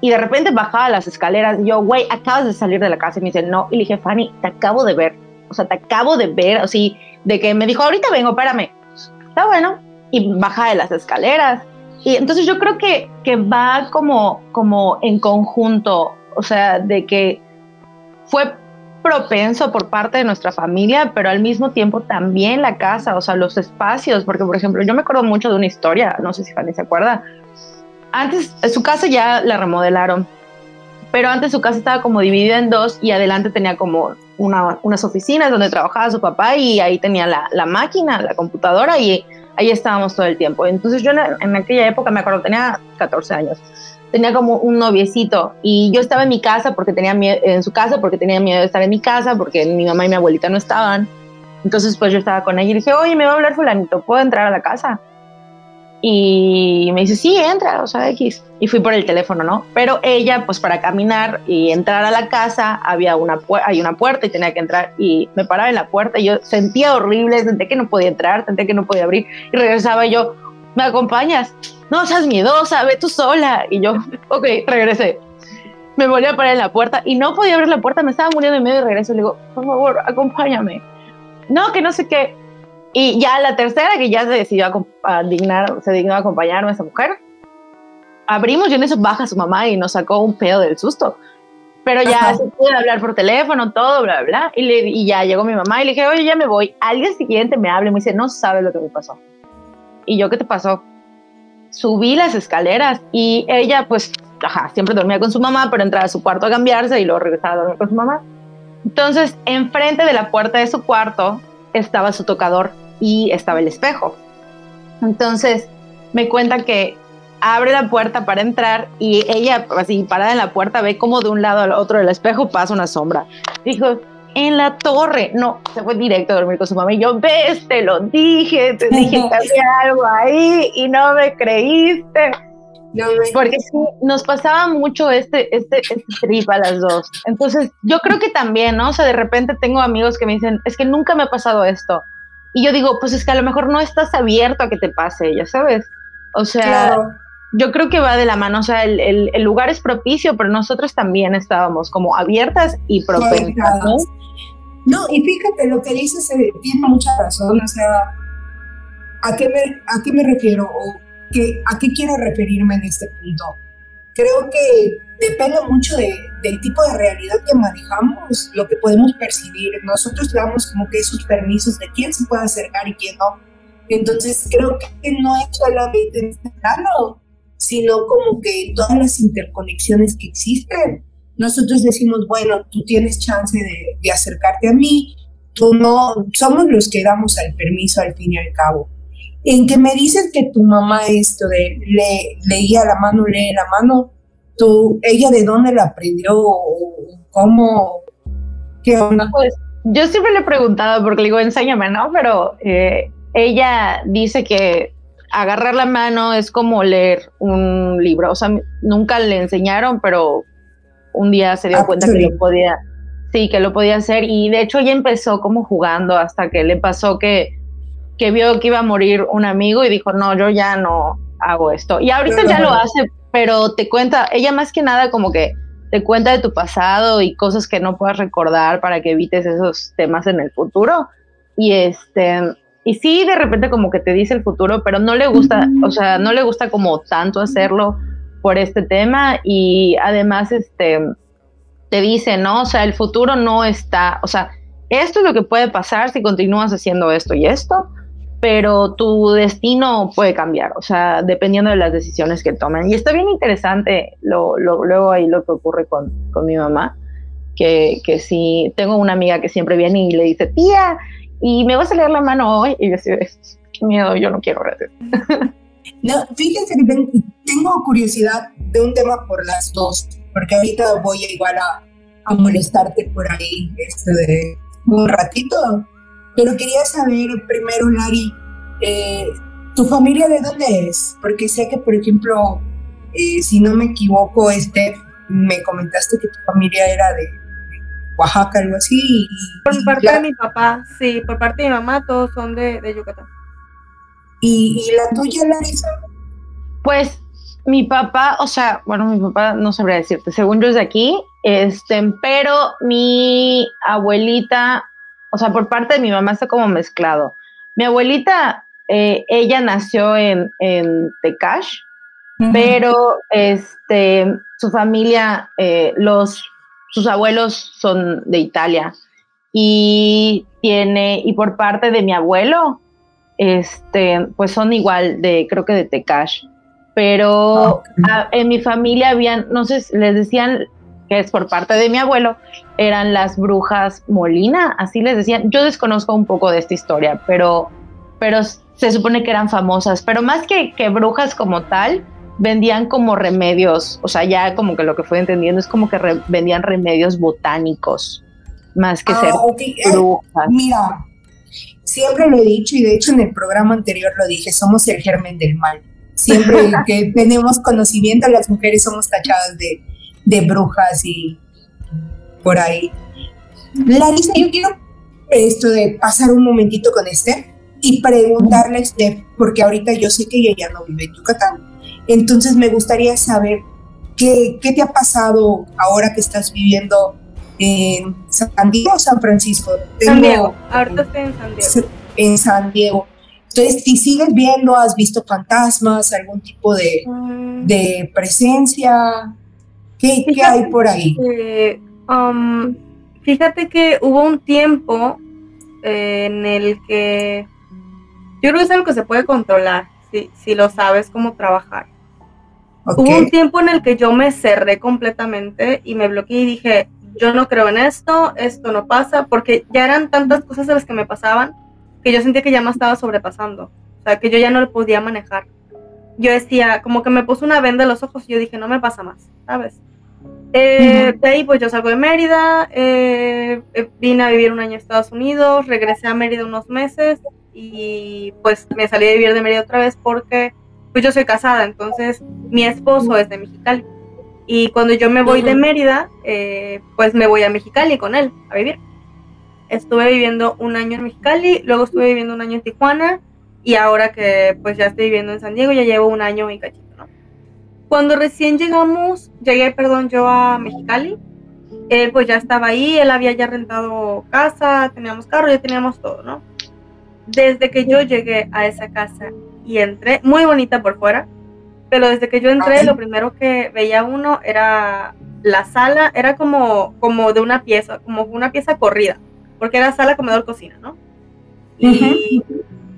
S2: Y de repente bajaba las escaleras. Y yo, güey, acabas de salir de la casa. Y me dice, no. Y le dije, Fanny, te acabo de ver. O sea, te acabo de ver. Así, de que me dijo, ahorita vengo, espérame. Está bueno y baja de las escaleras. Y entonces yo creo que, que va como, como en conjunto, o sea, de que fue propenso por parte de nuestra familia, pero al mismo tiempo también la casa, o sea, los espacios, porque por ejemplo, yo me acuerdo mucho de una historia, no sé si Fanny se acuerda. Antes su casa ya la remodelaron, pero antes su casa estaba como dividida en dos y adelante tenía como una, unas oficinas donde trabajaba su papá y ahí tenía la, la máquina, la computadora y ahí estábamos todo el tiempo. Entonces yo en, aquella época, me acuerdo, tenía 14 años, tenía como un noviecito y yo estaba en mi casa porque tenía miedo, en su casa porque tenía miedo de estar en mi casa porque mi mamá y mi abuelita no estaban. Entonces pues yo estaba con ella y dije, oye, me va a hablar fulanito, ¿puedo entrar a la casa? Y me dice, sí, entra, o sea, X. Y fui por el teléfono, ¿no? Pero ella, pues para caminar y entrar a la casa, había una, hay una puerta y tenía que entrar. Y me paraba en la puerta y yo sentía horrible, sentía que no podía entrar, sentía que no podía abrir. Y regresaba y yo, ¿me acompañas? No seas miedosa, ve tú sola. Y yo, (laughs) ok, regresé. Me volví a parar en la puerta y no podía abrir la puerta, me estaba muriendo en medio de regreso. Le digo, por favor, acompáñame. No, que no sé qué Y ya la tercera, que ya se decidió a, dignar, se dignó a acompañarme a esa mujer, abrimos y en eso baja su mamá y nos sacó un pedo del susto. Pero ya se puede hablar por teléfono, todo, bla, bla, Y, le, y ya llegó mi mamá y le dije, oye, ya me voy. Al día siguiente me habla y me dice, no sabes lo que me pasó. Y yo, ¿qué te pasó? Subí las escaleras y ella, pues, ajá, siempre dormía con su mamá, pero entraba a su cuarto a cambiarse y luego regresaba a dormir con su mamá. Entonces, enfrente de la puerta de su cuarto estaba su tocador y estaba el espejo. Entonces, me cuenta que abre la puerta para entrar y ella, así parada en la puerta, ve como de un lado al otro del espejo pasa una sombra. Dijo, en la torre. No, se fue directo a dormir con su mamá. Y yo, ves, te lo dije, te dije que (laughs) había algo ahí y no me creíste. Porque sí, nos pasaba mucho este, este, este trip a las dos. Entonces, yo creo que también, ¿no? O sea, de repente tengo amigos que me dicen, es que nunca me ha pasado esto. Y yo digo, pues es que a lo mejor no estás abierto a que te pase, ya sabes. O sea, yo creo que va de la mano, o sea, el, el, lugar es propicio, pero nosotros también estábamos como abiertas y propensas, ¿no?
S1: No, y fíjate, lo que dices eh, tiene mucha razón, o sea, ¿a qué me, a qué me refiero? O que, ¿A qué quiero referirme en este punto? Creo que depende mucho de, del tipo de realidad que manejamos, lo que podemos percibir. Nosotros damos como que esos permisos de quién se puede acercar y quién no. Entonces creo que no es solamente en este plano, sino como que todas las interconexiones que existen. Nosotros decimos, bueno, tú tienes chance de, acercarte a mí, tú no, somos los que damos el permiso al fin y al cabo. En que me dices que tu mamá esto de le, leía la mano, lee la mano, tú, ella de dónde la aprendió, cómo, qué onda.
S2: Pues yo siempre le he preguntado, porque le digo, enséñame, ¿no? Pero eh, ella dice que agarrar la mano es como leer un libro. O sea, nunca le enseñaron, pero un día se dio ah, cuenta que lo podía, sí, que lo podía hacer. Y de hecho ella empezó como jugando hasta que le pasó que, que vio que iba a morir un amigo y dijo, no, yo ya no hago esto. Y ahorita ya lo hace, pero te cuenta, ella más que nada como que te cuenta de tu pasado y cosas que no puedas recordar para que evites esos temas en el futuro. Y este, y sí, de repente como que te dice el futuro, pero no le gusta, o sea, no le gusta como tanto hacerlo por este tema y además este te dice, ¿no? O sea, el futuro no está, o sea, esto es lo que puede pasar si continúas haciendo esto y esto, pero tu destino puede cambiar, o sea, dependiendo de las decisiones que tomen. Y está bien interesante lo, luego ahí lo que ocurre con, con mi mamá, que, que sí, tengo una amiga que siempre viene y le dice, tía, y me vas a leer la mano hoy y decir, qué miedo, yo no quiero gracias. (laughs)
S1: No, fíjense que tengo curiosidad de un tema por las dos, porque ahorita voy igual a, a molestarte por ahí este de un ratito, pero quería saber primero, Lari, eh, ¿tu familia de dónde es? Porque sé que, por ejemplo, eh, si no me equivoco, este, me comentaste que tu familia era de Oaxaca, algo así.
S3: por parte de mi papá, sí, por parte de mi mamá, todos son de, de Yucatán.
S1: ¿Y, ¿Y, la tuya, Larisa?
S2: Pues mi papá, o sea, bueno, mi papá no sabría decirte, según yo es de aquí, este, pero mi abuelita, o sea, por parte de mi mamá está como mezclado. Mi abuelita, eh, ella nació en, en Tecash, pero este, su familia, eh, los sus abuelos son de Italia y tiene, y por parte de mi abuelo, este, pues son igual de, creo que de Tecash. Pero ah, en mi familia habían, no sé, les decían que es por parte de mi abuelo, eran las brujas Molina, así les decían. Yo desconozco un poco de esta historia, pero, pero se supone que eran famosas, pero más que, que brujas como tal, vendían como remedios, o sea, ya como que lo que fue entendiendo es como que vendían remedios botánicos, más que ah, ser eh, brujas.
S1: mira, siempre lo he dicho y de hecho en el programa anterior lo dije, somos el germen del mal. Siempre (laughs) que tenemos conocimiento, las mujeres somos tachadas de, de brujas y por ahí. Larisa, yo quiero esto de pasar un momentito con Esther y preguntarle a Esther, porque ahorita yo sé que ella ya no vive en Yucatán entonces me gustaría saber qué, qué te ha pasado ahora que estás viviendo en San Diego o San Francisco.
S3: San Diego, ahorita estoy en San Diego.
S1: en San Diego. Entonces, si sigues viendo, has visto fantasmas, algún tipo de, mm. de presencia, ¿qué, ¿qué, hay por ahí?
S3: Um, fíjate que hubo un tiempo eh, en el que yo creo que es algo que se puede controlar, si, si lo sabes cómo trabajar. Hubo un tiempo en el que yo me cerré completamente y me bloqueé y dije, yo no creo en esto, esto no pasa, porque ya eran tantas cosas a las que me pasaban que yo sentía que ya me estaba sobrepasando, o sea, que yo ya no lo podía manejar. Yo decía, como que me puso una venda en los ojos y yo dije, no me pasa más, ¿sabes? Eh, de ahí pues yo salgo de Mérida, eh, eh, vine a vivir un año en Estados Unidos, regresé a Mérida unos meses y pues me salí a vivir de Mérida otra vez porque pues yo soy casada, entonces mi esposo es de Mexicali. Y cuando yo me voy de Mérida, eh, pues me voy a Mexicali con él a vivir. Estuve viviendo un año en Mexicali, luego estuve viviendo un año en Tijuana y ahora que pues ya estoy viviendo en San Diego, ya llevo un año y cachito. Cuando recién llegamos, llegué, perdón, yo a Mexicali, él pues ya estaba ahí, él había ya rentado casa, teníamos carro, ya teníamos todo, ¿no? Desde que yo llegué a esa casa y entré, muy bonita por fuera, pero desde que yo entré, lo primero que veía uno era la sala, era como, como de una pieza, como una pieza corrida, porque era sala, comedor, cocina, ¿no? Y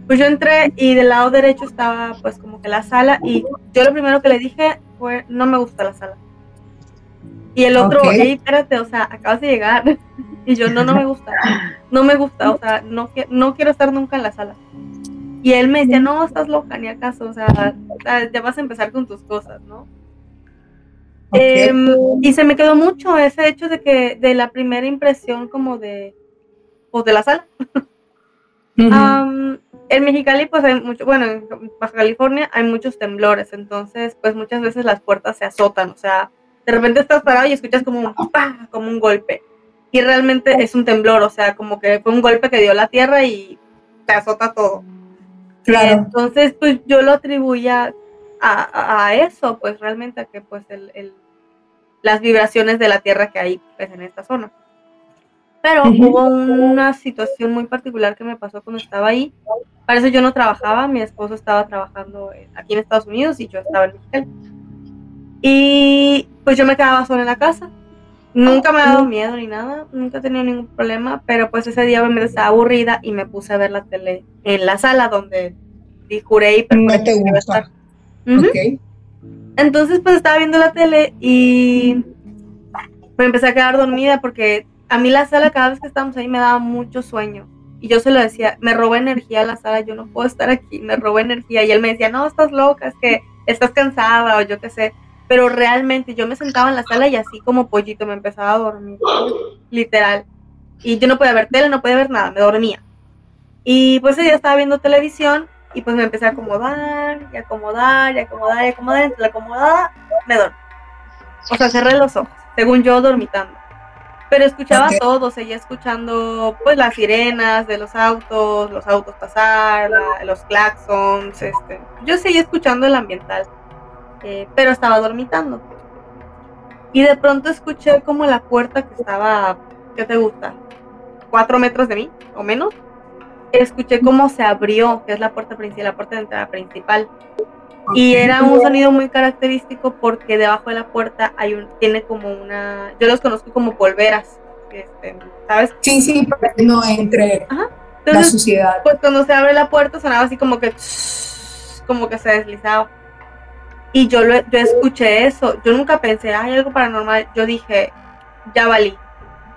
S3: pues yo entré y del lado derecho estaba pues como que la sala y yo lo primero que le dije fue, no me gusta la sala. Y el otro, hey, espérate, o sea, acabas de llegar. (laughs) y yo, no, no me gusta, no me gusta, o sea, no, no quiero estar nunca en la sala. Y él me decía, no, estás loca, ni acaso, o sea, ya vas a empezar con tus cosas, ¿no? Em, y se me quedó mucho ese hecho de que, de la primera impresión como de, pues de la sala. En Mexicali, pues hay mucho, bueno, en Baja California hay muchos temblores, entonces, pues muchas veces las puertas se azotan, o sea, de repente estás parado y escuchas como un, como un golpe. Y realmente es un temblor, o sea, como que fue un golpe que dio la tierra y te azota todo. Entonces, pues yo lo atribuía a, eso, pues realmente a que pues el, las vibraciones de la tierra que hay pues, en esta zona. Pero hubo una situación muy particular que me pasó cuando estaba ahí. Para eso yo no trabajaba, mi esposo estaba trabajando aquí en Estados Unidos y yo estaba en Mexicali. Y pues yo me quedaba sola en la casa. Nunca me ha dado miedo ni nada, nunca he tenido ningún problema, pero pues ese día me estaba aburrida y me puse a ver la tele en la sala donde juré y
S1: no te gusta.
S3: Entonces pues estaba viendo la tele y me empecé a quedar dormida porque a mí la sala cada vez que estábamos ahí me daba mucho sueño. Y yo se lo decía, me roba energía la sala, yo no puedo estar aquí, me roba energía. Y él me decía, no, estás loca, es que estás cansada o yo qué sé pero realmente yo me sentaba en la sala y así como pollito me empezaba a dormir, literal. Y yo no podía ver tele, no podía ver nada, me dormía. Y pues día estaba viendo televisión y pues me empecé a acomodar y acomodar y acomodar y acomodar. Entre la acomodada me dormí. O sea, cerré los ojos, según yo dormitando. Pero escuchaba todo, seguía escuchando pues las sirenas de los autos, los autos pasar, los claxons, este. Yo seguía escuchando el ambiental. Eh, pero estaba dormitando. Y de pronto escuché como la puerta que estaba, ¿qué te gusta? Cuatro metros de mí o menos. Escuché cómo se abrió, que es la puerta principal, la puerta de entrada principal. Y era un sonido muy característico porque debajo de la puerta hay un, tiene como una, yo los conozco como polveras, este, ¿sabes?
S1: Sí, sí, para que no entre la suciedad.
S3: Pues cuando se abre la puerta sonaba así como que, como que se deslizaba. Y yo, lo, yo escuché eso. Yo nunca pensé, hay algo paranormal. Yo dije, ya valí.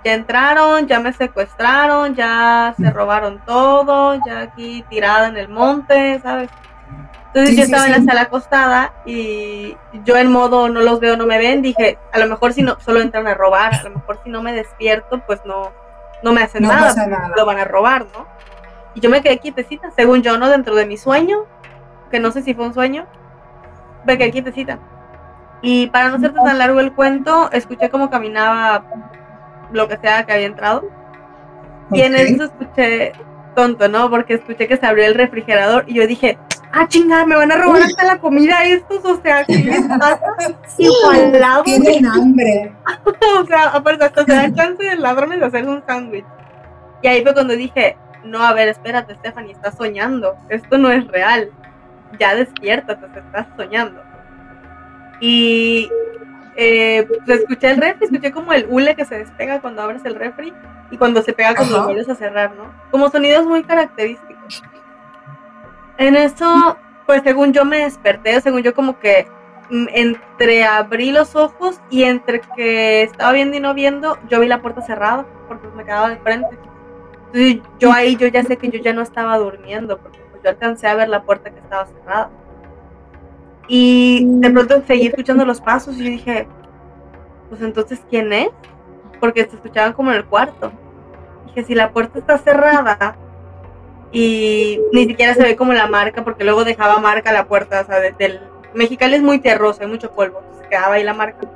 S3: Ya entraron, ya me secuestraron, ya se robaron todo, ya aquí tirada en el monte, ¿sabes? Entonces yo estaba en la sala acostada y yo en modo no los veo, no me ven, dije, a lo mejor si no, solo entran a robar, a lo mejor si no me despierto, pues no, no me hacen nada, nada, lo van a robar, ¿no? Y yo me quedé quietecita, según yo, ¿no? Dentro de mi sueño, que no sé si fue un sueño, ve que quietecita. Y para no hacerte tan largo el cuento, escuché cómo caminaba lo que sea que había entrado. Y en eso escuché tonto, ¿no? Porque escuché que se abrió el refrigerador y yo dije, ah, chingada, me van a robar hasta la comida estos, o sea, ¿qué les (laughs) pasa?
S1: Tienen hambre. (laughs)
S3: o sea, aparte hasta se dan chance de ladrones de hacer un sándwich. Y ahí fue cuando dije, no, a ver, espérate, Stephanie, estás soñando, esto no es real, ya despiértate, te estás soñando. Y eh, pues, escuché el refri, escuché como el hule que se despega cuando abres el refri y cuando se pega cuando lo vuelves a cerrar, ¿no? Como sonidos muy característicos. En eso, pues según yo me desperté, según yo como que mm, entre abrí los ojos y entre que estaba viendo y no viendo, yo vi la puerta cerrada porque me quedaba de frente. Entonces yo ahí yo ya sé que yo ya no estaba durmiendo porque pues, yo alcancé a ver la puerta que estaba cerrada. Y de pronto seguí escuchando los pasos y yo dije, pues entonces ¿quién es? Porque se escuchaban como en el cuarto. Dije, si la puerta está cerrada y ni siquiera se ve como la marca, porque luego dejaba marca la puerta, o sea, del Mexicali es muy terroso, hay mucho polvo, se quedaba ahí la marca.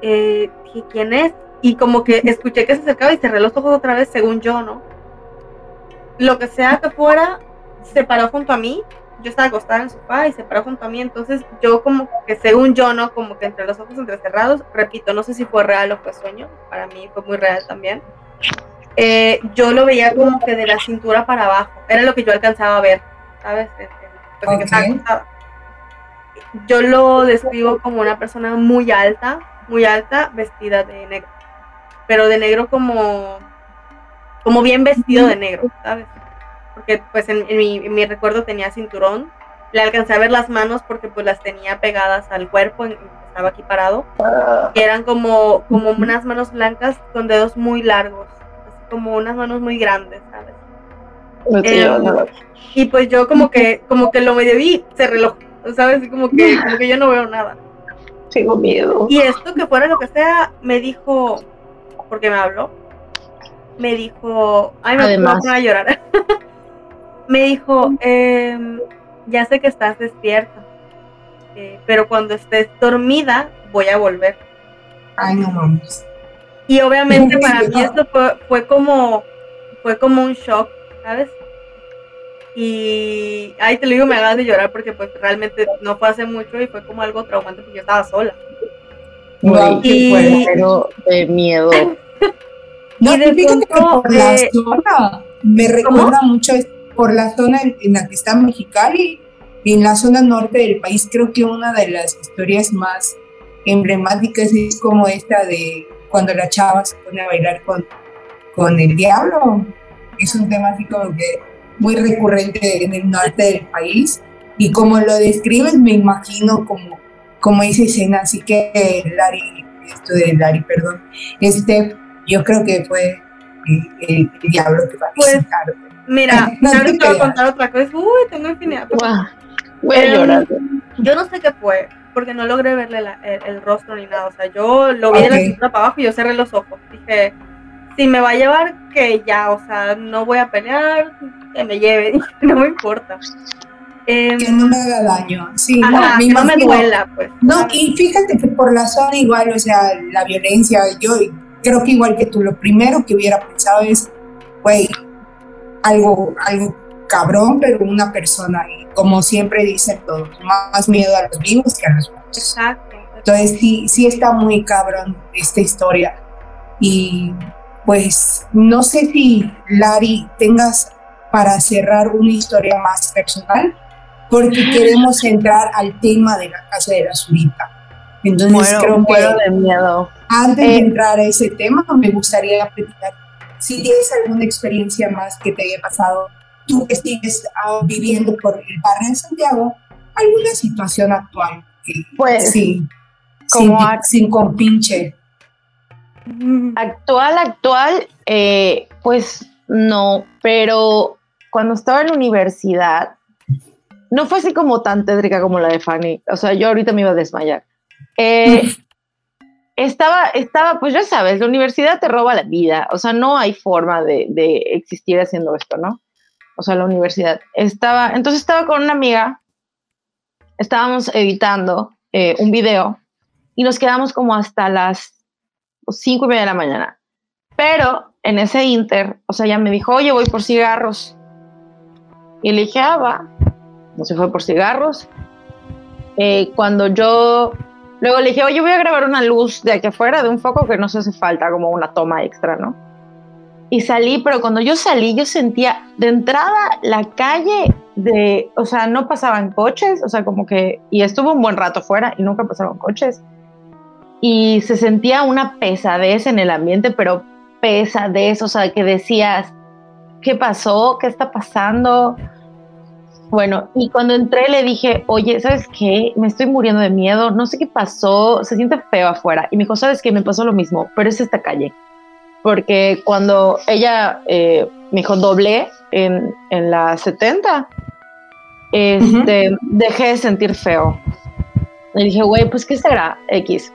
S3: Eh, dije, ¿quién es? Y como que escuché que se acercaba y cerré los ojos otra vez, según yo, ¿no? Lo que sea que fuera, se paró junto a mí yo estaba acostada en el sofá y se paró junto a mí, entonces yo como que según yo, ¿no? Como que entre los ojos entrecerrados, repito, no sé si fue real o fue sueño, para mí fue muy real también. Eh, yo lo veía como que de la cintura para abajo, era lo que yo alcanzaba a ver, ¿sabes? Pues, yo lo describo como una persona muy alta, muy alta, vestida de negro, pero de negro como, como bien vestido de negro, ¿sabes? Porque pues en, mi, recuerdo tenía cinturón. Le alcancé a ver las manos porque pues las tenía pegadas al cuerpo, estaba aquí parado. Y eran como, como unas manos blancas con dedos muy largos, así como unas manos muy grandes, ¿sabes? Em, y pues yo como que, como que lo medio vi, se reloj, ¿sabes? Como que, como que yo no veo nada.
S2: Tengo miedo.
S3: Y esto que fuera lo que sea, me dijo, porque me habló, me dijo, ay, me voy a llorar. (laughs) me dijo, em, ya sé que estás despierta, eh, pero cuando estés dormida voy a volver.
S1: Ay, no mames.
S3: Y obviamente para mí esto fue, como fue como un shock, ¿sabes? Y ahí te lo digo, me hagas de llorar porque pues realmente no fue hace mucho y fue como algo traumante porque yo estaba sola.
S2: y... pero de miedo. (laughs)
S1: no, y de fíjate que por la eh, zona me recuerda mucho por la zona en, la que está Mexicali, en la zona norte del país, creo que una de las historias más emblemáticas es como esta de cuando la chava se pone a bailar con, con el diablo. Es un tema así como que muy recurrente en el norte del país. Y como lo describes, me imagino como, como esa escena. Así que Lari, esto de Lari, perdón, este, yo creo que fue el, diablo que va a pues,
S3: Mira, (laughs) no, te voy a contar otra cosa. Uy, tengo infinidad.
S2: Voy a llorar.
S3: Yo no sé qué fue, porque no logré verle el, rostro ni nada. O sea, yo lo vi de la cintura para abajo y yo cerré los ojos. Dije, si me va a llevar, que ya, o sea, no voy a pelear, que me lleve, (laughs) no me importa.
S1: Em, que no me haga daño, sí,
S3: no me duela, pues.
S1: No, y fíjate que por la zona igual, o sea, la violencia, yo creo que igual que tú, lo primero que hubiera pensado es, güey, algo, algo cabrón, pero una persona. Y como siempre dicen todos, más miedo a los vivos que a los muertos.
S3: Exacto.
S1: Entonces sí, sí está muy cabrón esta historia. Y pues no sé si, Lari, tengas para cerrar una historia más personal, porque queremos entrar al tema de la casa de la Zurita. Entonces creo que
S2: de miedo.
S1: antes de eh, entrar a ese tema, me gustaría platicar si tienes alguna experiencia más que te haya pasado, tú que sigues ah, viviendo por el barrio de Santiago, alguna situación actual.
S2: pues
S1: sí, como sin, compinche.
S2: Actual, actual, eh, pues no, pero cuando estaba en la universidad, no fue así como tan tétrica como la de Fanny. O sea, yo ahorita me iba a desmayar. Eh, (laughs) estaba, estaba, pues ya sabes, la universidad te roba la vida, o sea, no hay forma de, existir haciendo esto, ¿no? O sea, la universidad. Estaba, entonces estaba con una amiga, estábamos editando eh, un video y nos quedamos como hasta las cinco y media de la mañana. Pero en ese inter, o sea, ella me dijo, oye, voy por cigarros. Y le dije, ah, va. No se fue por cigarros. Eh, cuando yo Luego le dije, oye, voy a grabar una luz de aquí afuera, de un foco que no se hace falta, como una toma extra, ¿no? y salí, pero cuando yo salí, yo sentía de entrada la calle de, o sea, no pasaban coches, o sea, como que, y estuvo un buen rato fuera y nunca pasaban coches. Y se sentía una pesadez en el ambiente, pero pesadez, o sea, que decías, ¿qué pasó? ¿Qué está pasando? Bueno, y cuando entré le dije, oye, ¿sabes qué? Me estoy muriendo de miedo, no sé qué pasó, se siente feo afuera. Y me dijo, ¿sabes qué? Me pasó lo mismo, pero es esta calle. Porque cuando ella eh, me dijo, doblé en, en la 70, este, dejé de sentir feo. Le dije, güey, pues ¿qué será? X.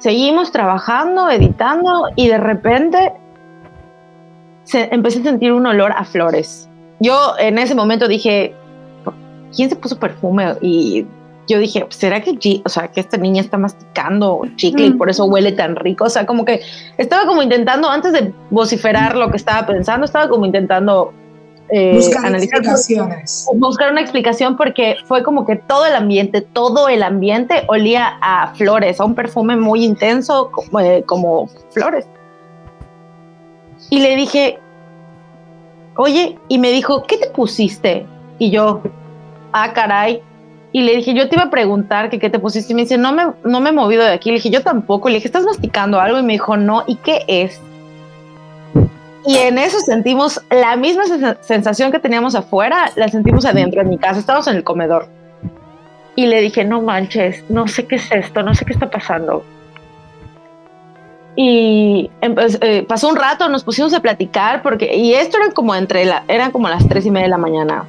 S2: Seguimos trabajando, editando y de repente se, empecé a sentir un olor a flores. Yo en ese momento dije, ¿quién se puso perfume? Y yo dije, ¿será que, o sea, que esta niña está masticando chicle y por eso huele tan rico? O sea, como que estaba como intentando, antes de vociferar lo que estaba pensando, estaba como intentando
S1: eh, buscar explicaciones.
S2: Buscar una explicación porque fue como que todo el ambiente, todo el ambiente olía a flores, a un perfume muy intenso como, eh, como flores. Y le dije, oye, y me dijo, ¿qué te pusiste? Y yo, ah, caray. Y le dije, yo te iba a preguntar que qué te pusiste. Y me dice, no me, no me he movido de aquí. Le dije, yo tampoco. Le dije, ¿estás masticando algo? Y me dijo, no. ¿Y qué es? Y en eso sentimos la misma sensación que teníamos afuera, la sentimos adentro en mi casa. Estábamos en el comedor. Y le dije, no manches, no sé qué es esto, no sé qué está pasando. Y eh, pasó un rato, nos pusimos a platicar, porque, y esto era como entre la, eran como las tres y media de la mañana.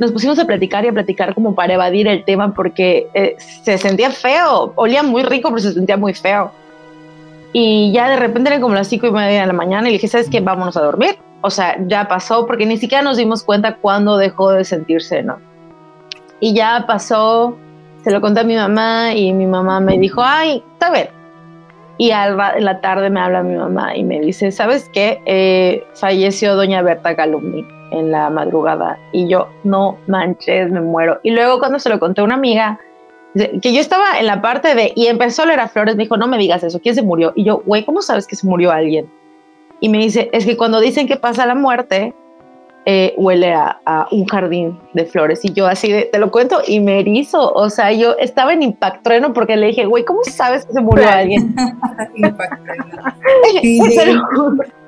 S2: Nos pusimos a platicar y a platicar como para evadir el tema, porque eh, se sentía feo, olía muy rico, pero se sentía muy feo. Y ya de repente eran como las cinco y media de la mañana y le dije, ¿sabes qué? Vámonos a dormir. O sea, ya pasó, porque ni siquiera nos dimos cuenta cuándo dejó de sentirse, ¿no? Y ya pasó, se lo conté a mi mamá y mi mamá me dijo, ay, está bien, y a la tarde me habla mi mamá y me dice, ¿sabes qué? Eh, falleció doña Berta Calumni en la madrugada. Y yo, no manches, me muero. Y luego cuando se lo conté a una amiga, que yo estaba en la parte de, y empezó a leer a Flores, me dijo, no me digas eso, ¿quién se murió? Y yo, güey, ¿cómo sabes que se murió alguien? Y me dice, es que cuando dicen que pasa la muerte, eh, huele a, un jardín de flores. Y yo así de, te lo cuento y me erizo. O sea, yo estaba en impactrueno porque le dije, güey, ¿cómo sabes que se murió alguien? (laughs) (laughs)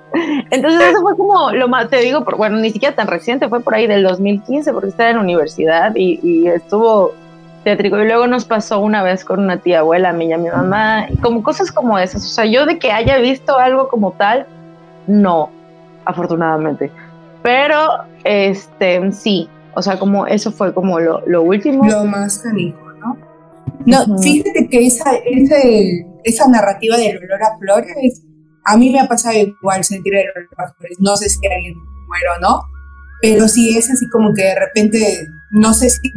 S2: Entonces eso fue como lo más, te digo, por, bueno, ni siquiera tan reciente, fue por ahí del 2015 porque estaba en la universidad y, y estuvo teatrico. Y luego nos pasó una vez con una tía abuela, a mí y a mi mamá, y como cosas como esas. O sea, yo de que haya visto algo como tal, no, afortunadamente. Pero, este, sí, o sea, como eso fue como lo, lo último.
S1: Lo más canijo, ¿no? No, fíjate que esa, esa narrativa del olor a flores, a mí me ha pasado igual sentir el olor a flores. No sé si alguien muere o no, pero sí es así como que de repente, no sé si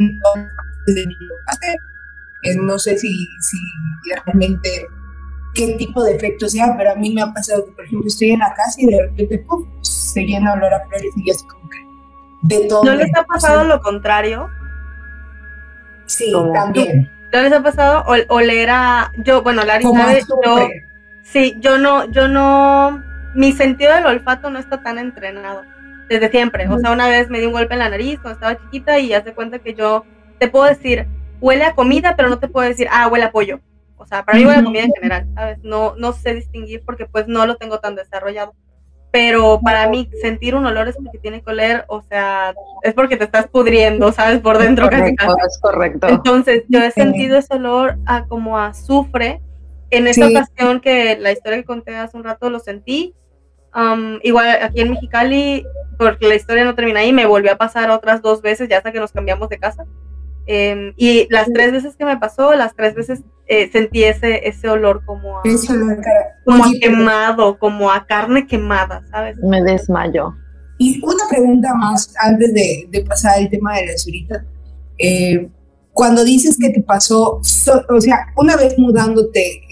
S1: no sé si, si realmente qué tipo de efecto sea, pero a mí me ha pasado que, por ejemplo, estoy en la casa y de repente se llena olor a flores y así como que de todo.
S3: ¿No les ha pasado lo contrario?
S1: Sí, también.
S3: ¿No les ha pasado oler a, yo, bueno, Larry sabe, yo, sí, yo no, yo no, mi sentido del olfato no está tan entrenado desde siempre. O sea, una vez me di un golpe en la nariz cuando estaba chiquita y hace cuenta que yo te puedo decir, huele a comida, pero no te puedo decir, ah, huele a pollo. O sea, para mí huele a comida en general, ¿sabes? No, no sé distinguir porque pues no lo tengo tan desarrollado. Pero para mí sentir un olor es porque tiene que oler, o sea, es porque te estás pudriendo, ¿sabes? Por dentro
S2: correcto, Es correcto.
S3: Entonces, yo he sentido ese olor a como a azufre. En esa ocasión que la historia que conté hace un rato lo sentí. Um, igual aquí en Mexicali, porque la historia no termina ahí, me volvió a pasar otras dos veces, ya hasta que nos cambiamos de casa. Em, y las tres veces que me pasó, las tres veces eh, sentí ese, ese olor como a, como quemado, como a carne quemada, ¿sabes?
S2: Me desmayo.
S1: Y una pregunta más antes de, de pasar al tema de la surita. Eh, cuando dices que te pasó, o sea, una vez mudándote,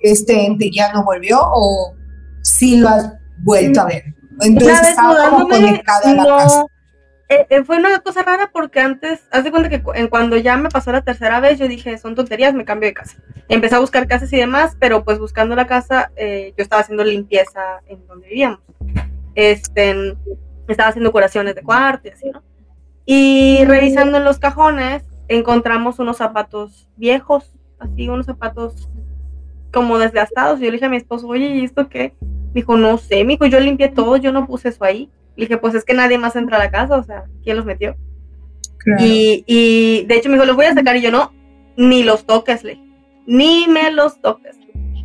S1: ¿este ente ya no volvió o sí lo has vuelto a ver?
S3: Entonces estaba como conectada a la casa eh, eh, fue una cosa rara porque antes, haz de cuenta que en cuando ya me pasó la tercera vez, yo dije, son tonterías, me cambio de casa. Empecé a buscar casas y demás, pero pues buscando la casa, eh, yo estaba haciendo limpieza en donde vivíamos. Este, estaba haciendo curaciones de cuarto y así, ¿no? Y revisando en los cajones, encontramos unos zapatos viejos, así, unos zapatos como desgastados. Yo le dije a mi esposo, oye, ¿y esto qué? dijo, no sé, me dijo, yo limpié todo, yo no puse eso ahí. Le dije, pues es que nadie más entra a la casa, o sea, ¿quién los metió? Y, y, de hecho me dijo, los voy a sacar y yo no, ni los toques, le ni me los toques.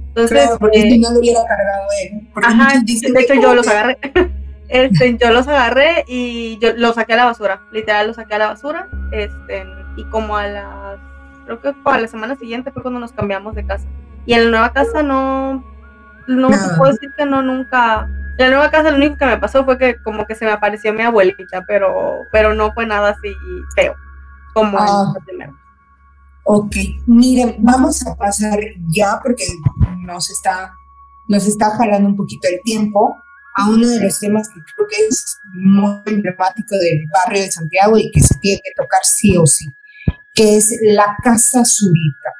S1: Entonces, porque eh, no lo hubiera cargado él.
S3: Ajá, de hecho yo los agarré. (laughs) este, yo los agarré y yo los saqué a la basura, literal los saqué a la basura. Este, y como a las, creo que a la semana siguiente fue cuando nos cambiamos de casa. Y en la nueva casa no, no te puedo decir que no, nunca. En la nueva casa lo único que me pasó fue que como que se me apareció mi abuelita, pero, pero no fue nada así feo como ah. el primero.
S1: Ok, miren, vamos a pasar ya porque nos está, nos está jalando un poquito el tiempo a uno de los temas que creo que es muy emblemático del barrio de Santiago y que se tiene que tocar sí o sí, que es la Casa Zurita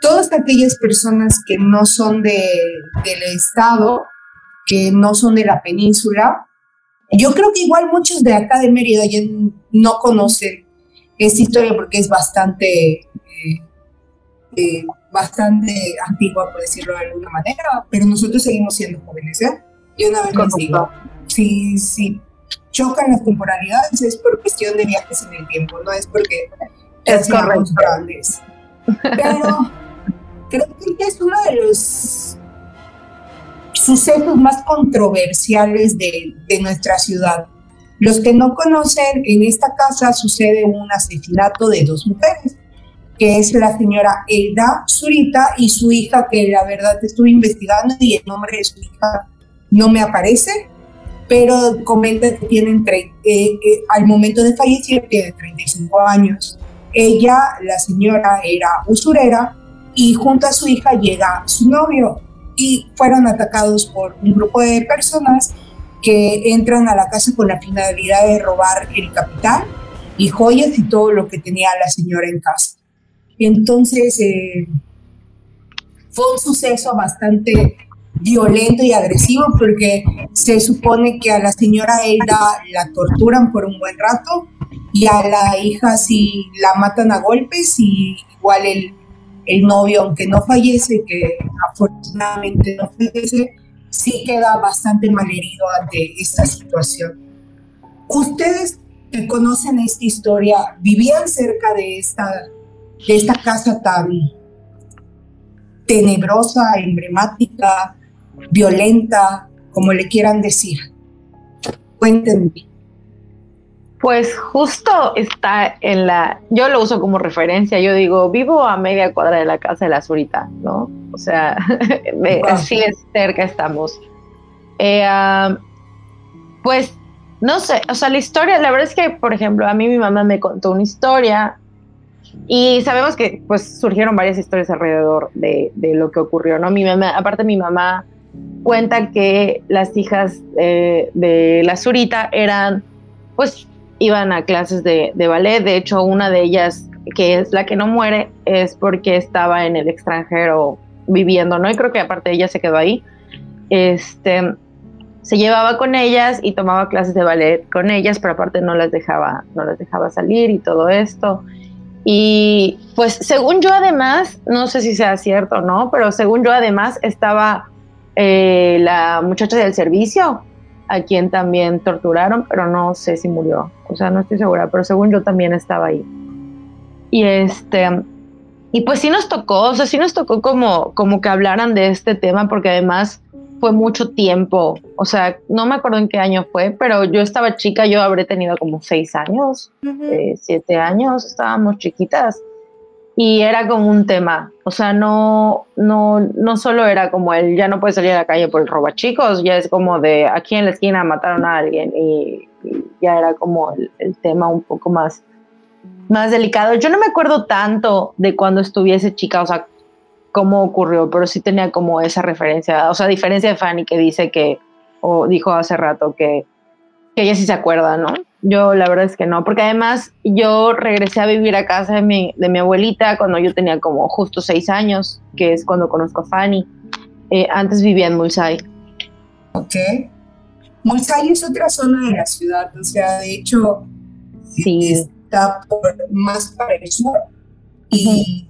S1: todas aquellas personas que no son de, del Estado, que no son de la península, yo creo que igual muchos de acá de Mérida ya no conocen esta historia porque es bastante, eh, eh, bastante antigua, por decirlo de alguna manera, pero nosotros seguimos siendo jóvenes, ¿eh? Yo una vez les digo, si, si chocan las temporalidades es por cuestión de viajes en el tiempo, no es porque
S2: es correcto. grandes.
S1: Pero creo que es uno de los sucesos más controversiales de, de, nuestra ciudad. Los que no conocen, en esta casa sucede un asesinato de dos mujeres, que es la señora Elda Zurita y su hija, que la verdad estuve investigando y el nombre de su hija no me aparece, pero comenta que tienen, eh, eh, al momento de fallecer, tiene 35 años. Ella, la señora, era usurera y junto a su hija llega su novio y fueron atacados por un grupo de personas que entran a la casa con la finalidad de robar el capital y joyas y todo lo que tenía la señora en casa. Entonces, eh, fue un suceso bastante violento y agresivo porque se supone que a la señora Elda la torturan por un buen rato y a la hija sí la matan a golpes y igual el el novio, aunque no fallece, que afortunadamente no fallece, sí queda bastante malherido ante esta situación. Ustedes que conocen esta historia, ¿vivían cerca de esta, de esta casa tan tenebrosa, emblemática, violenta, como le quieran decir? Cuéntenme.
S2: Pues justo está en la, yo lo uso como referencia, yo digo, vivo a media cuadra de la casa de la Zurita, ¿no? O sea, (laughs) sí es cerca estamos. Eh, pues, no sé, o sea, la historia, la verdad es que, por ejemplo, a mí mi mamá me contó una historia y sabemos que pues surgieron varias historias alrededor de, lo que ocurrió, ¿no? Mi mamá, aparte mi mamá cuenta que las hijas eh, de la Zurita eran pues iban a clases de, ballet. De hecho, una de ellas, que es la que no muere, es porque estaba en el extranjero viviendo, ¿no? Y creo que aparte ella se quedó ahí. Este, se llevaba con ellas y tomaba clases de ballet con ellas, pero aparte no las dejaba, no las dejaba salir y todo esto. Y pues según yo además, no sé si sea cierto o no, pero según yo además estaba eh, la muchacha del servicio a quien también torturaron, pero no sé si murió. O sea, no estoy segura, pero según yo también estaba ahí. Y este, y pues sí nos tocó, o sea, sí nos tocó como, como que hablaran de este tema, porque además fue mucho tiempo. O sea, no me acuerdo en qué año fue, pero yo estaba chica, yo habré tenido como seis años, eh, siete años, estábamos chiquitas y era como un tema, o sea, no, no, no solo era como el ya no puede salir a la calle por el roba chicos, ya es como de aquí en la esquina mataron a alguien y, ya era como el, tema un poco más, más delicado. Yo no me acuerdo tanto de cuando estuviese chica, o sea, cómo ocurrió, pero sí tenía como esa referencia, o sea, a diferencia de Fanny que dice que, o dijo hace rato que, que ella sí se acuerda, ¿no? Yo la verdad es que no, porque además yo regresé a vivir a casa de mi, de mi abuelita cuando yo tenía como justo seis años, que es cuando conozco a Fanny. Eh, antes vivía en Mulsay.
S1: Ok. Mulsay es otra zona de la ciudad, o sea, de hecho, sí. está por, más para el sur y,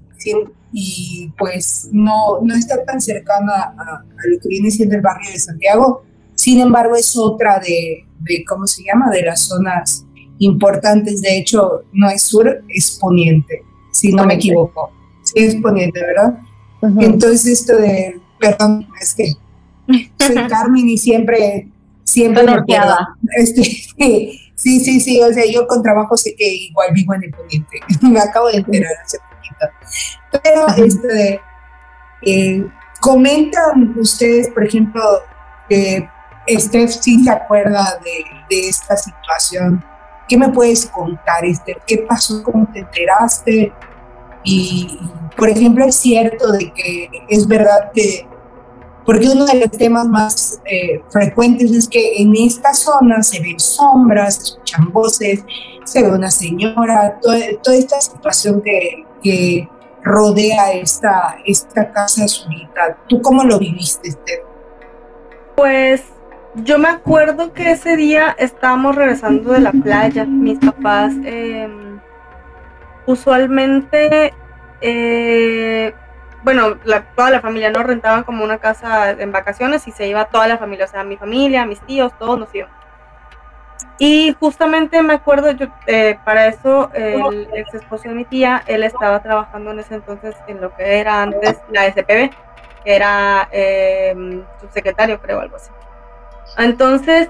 S1: y pues no, no está tan cercana a, a lo que viene siendo el barrio de Santiago, sin embargo, es otra de, de, ¿cómo se llama?, de las zonas importantes. De hecho, no es sur, es poniente, si no me equivoco. Sí, es poniente, ¿verdad? Entonces, esto de, perdón, es que soy (laughs) Carmen y siempre, siempre Este, (laughs) sí, sí, sí, o sea, yo con trabajo sé que igual vivo en el poniente. (laughs) me acabo de enterar hace poquito. Pero, este, eh, comentan ustedes, por ejemplo, Steph sí se acuerda de, esta situación. ¿Qué me puedes contar, Esther? ¿Qué pasó? ¿Cómo te enteraste? Y, por ejemplo, es cierto de que es verdad que, porque uno de los temas más eh, frecuentes es que en esta zona se ven sombras, se escuchan voces, se ve una señora, toda, esta situación que, que rodea esta, esta casa azulita. ¿Tú cómo lo viviste, Esther?
S3: Pues yo me acuerdo que ese día estábamos regresando de la playa. Mis papás em, usualmente, eh, bueno, toda la familia nos rentaban como una casa en vacaciones y se iba toda la familia, o sea, mi familia, mis tíos, todos nos iban. Y justamente me acuerdo, yo, eh, para eso el ex esposo de mi tía, él estaba trabajando en ese entonces en lo que era antes la SPB, que era em, subsecretario, creo, algo así. Entonces,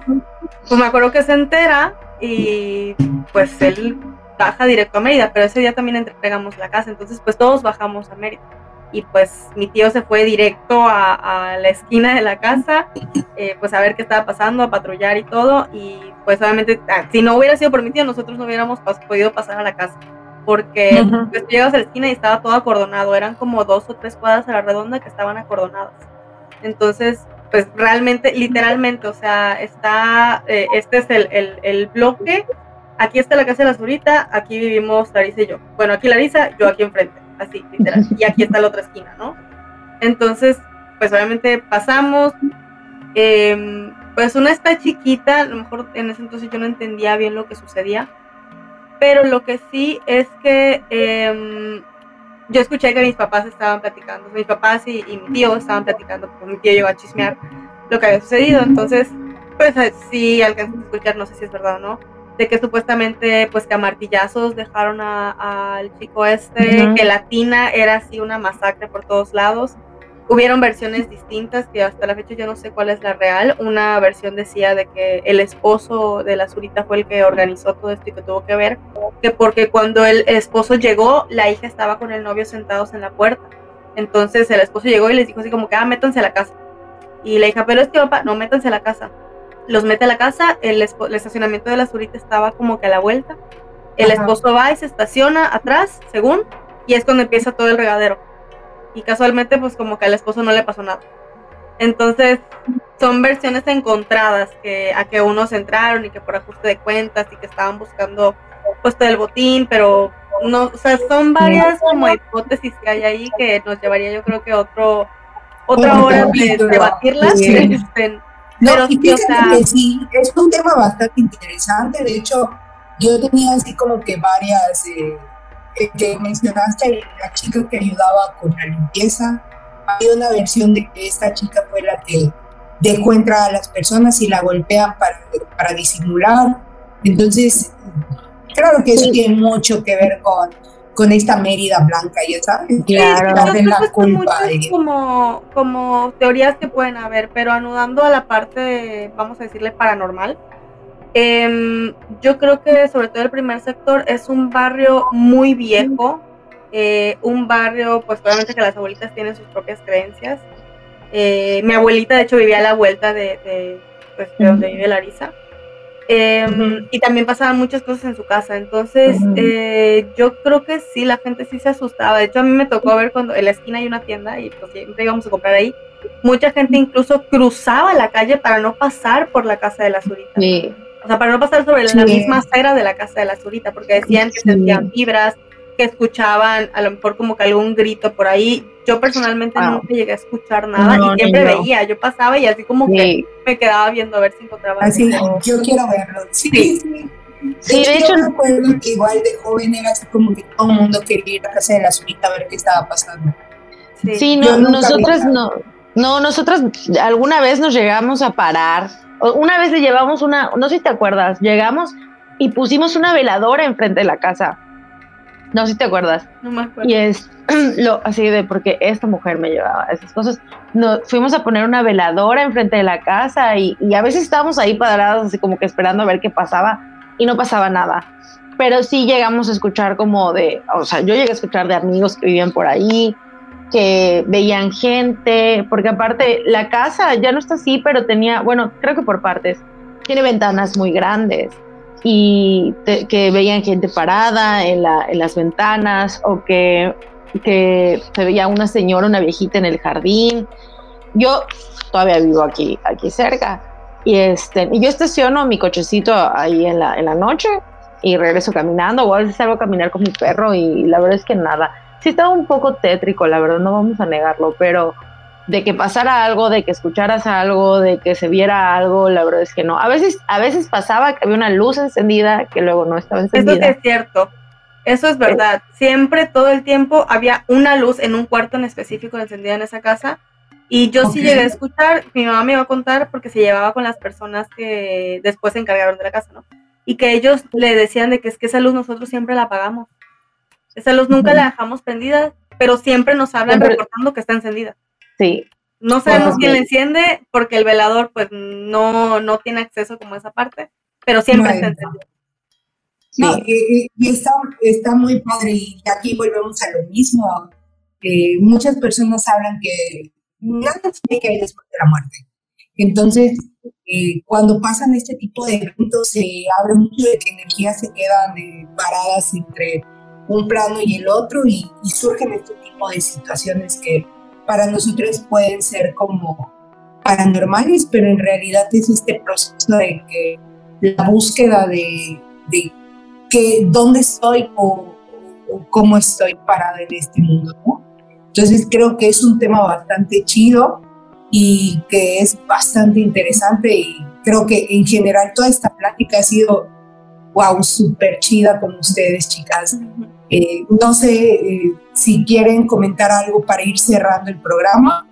S3: pues me acuerdo que se entera y pues él baja directo a Mérida, pero ese día también entregamos la casa, entonces pues todos bajamos a Mérida. Y pues mi tío se fue directo a, la esquina de la casa, eh, pues a ver qué estaba pasando, a patrullar y todo. Y pues obviamente, ah, si no hubiera sido por mi tío, nosotros no hubiéramos podido pasar a la casa. Porque pues, llegas a la esquina y estaba todo acordonado, eran como dos o tres cuadras a la redonda que estaban acordonadas. Entonces, pues realmente, literalmente, o sea, está, eh, este es el, el, bloque, aquí está la casa de la Zurita, aquí vivimos Larisa y yo. Bueno, aquí Larisa, yo aquí enfrente, así, literal. Y aquí está la otra esquina, ¿no? Entonces, pues obviamente pasamos, em, pues una está chiquita, a lo mejor en ese entonces yo no entendía bien lo que sucedía, pero lo que sí es que... Eh, yo escuché que mis papás estaban platicando, mis papás y, mi tío estaban platicando, porque mi tío llegó a chismear lo que había sucedido, entonces, pues eh, sí alcancé a escuchar, no sé si es verdad o no, de que supuestamente, pues que a martillazos dejaron al chico este, que la tina era así una masacre por todos lados, hubieron versiones distintas que hasta la fecha yo no sé cuál es la real. Una versión decía de que el esposo de la Zurita fue el que organizó todo esto y que tuvo que ver, que porque cuando el esposo llegó, la hija estaba con el novio sentados en la puerta. Entonces el esposo llegó y les dijo así como que, ah, métanse a la casa. Y la hija, pero es que papá, no, métanse a la casa. Los mete a la casa, el, el estacionamiento de la Zurita estaba como que a la vuelta. El esposo va y se estaciona atrás, según, y es cuando empieza todo el regadero y casualmente pues como que al esposo no le pasó nada. Entonces son versiones encontradas que a que unos entraron y que por ajuste de cuentas y que estaban buscando puesto del botín, pero no, o sea, son varias como hipótesis que hay ahí que nos llevaría yo creo que otro otra hora de debatirlas. (laughs) Este,
S1: no, y fíjate que sí, es un tema bastante interesante, de hecho yo tenía así como que varias eh, que mencionaste, la chica que ayudaba con la limpieza. Hay una versión de que esta chica fue la que dejó entrar a las personas y la golpean para, para disimular. Entonces, claro que eso tiene mucho que ver con, con esta Mérida blanca, ya sabes.
S3: Claro, la culpa como, como teorías que pueden haber, pero anudando a la parte, vamos a decirle, paranormal Em, yo creo que sobre todo el primer sector es un barrio muy viejo, eh, un barrio, pues obviamente que las abuelitas tienen sus propias creencias. Eh, mi abuelita, de hecho, vivía a la vuelta de, pues, donde vive Larisa. Em, y también pasaban muchas cosas en su casa. Entonces, eh, yo creo que sí, la gente sí se asustaba. De hecho, a mí me tocó ver cuando en la esquina hay una tienda y pues siempre íbamos a comprar ahí. Mucha gente incluso cruzaba la calle para no pasar por la casa de la Zurita. Sí. O sea, para no pasar sobre la misma acera de la casa de la Zurita, porque decían que sentían vibras, que escuchaban a lo mejor como que algún grito por ahí. Yo personalmente nunca llegué a escuchar nada y siempre veía, yo pasaba y así como que me quedaba viendo a ver si encontraba.
S1: Así, yo quiero verlo. Sí, sí. Sí, de, hecho, yo recuerdo que igual de joven era así como que todo el mundo quería ir a casa de la Zurita a ver qué estaba pasando.
S2: Sí, no, nosotros no, no, nosotros alguna vez nos llegamos a parar. Una vez le llevamos una, no sé si te acuerdas, llegamos y pusimos una veladora enfrente de la casa. No sé si te acuerdas.
S3: No me acuerdo.
S2: Y es (clears throat) lo así de porque esta mujer me llevaba esas cosas. No, fuimos a poner una veladora enfrente de la casa y, y a veces estábamos ahí parados así como que esperando a ver qué pasaba y no pasaba nada. Pero sí llegamos a escuchar como de, o sea, yo llegué a escuchar de amigos que vivían por ahí, que veían gente, porque aparte la casa ya no está así, pero tenía, bueno, creo que por partes, tiene ventanas muy grandes y que veían gente parada en, la, en las ventanas o que, que, se veía una señora, una viejita en el jardín. Yo todavía vivo aquí, aquí cerca y, este, y yo estaciono mi cochecito ahí en la, en la noche y regreso caminando o a veces salgo a caminar con mi perro y la verdad es que nada sí estaba un poco tétrico, la verdad, no vamos a negarlo, pero de que pasara algo, de que escucharas algo, de que se viera algo, la verdad es que no. A veces, a veces pasaba que había una luz encendida que luego no estaba encendida.
S3: Eso es cierto. Eso es verdad. Siempre, todo el tiempo, había una luz en un cuarto en específico encendida en esa casa. Y yo sí llegué a escuchar, mi mamá me iba a contar porque se llevaba con las personas que después se encargaron de la casa, ¿no? Y que ellos le decían de que es que esa luz nosotros siempre la apagamos. Esa luz nunca la dejamos prendida, pero siempre nos hablan reportando que está encendida.
S2: Sí.
S3: No sabemos quién la enciende porque el velador pues no, no tiene acceso como a esa parte, pero siempre está encendida.
S1: No, y, está, está, muy padre y aquí volvemos a lo mismo. muchas personas hablan que nada tiene que hay después de la muerte. Entonces, eh, cuando pasan este tipo de eventos, se habla mucho de que energías se quedan eh, paradas entre un plano y el otro y, surgen este tipo de situaciones que para nosotros pueden ser como paranormales, pero en realidad es este proceso de que la búsqueda de, que, dónde estoy o, cómo estoy parada en este mundo. Entonces creo que es un tema bastante chido y que es bastante interesante y creo que en general toda esta plática ha sido, wow, súper chida con ustedes, chicas. Eh, no sé eh, si quieren comentar algo para ir cerrando el programa,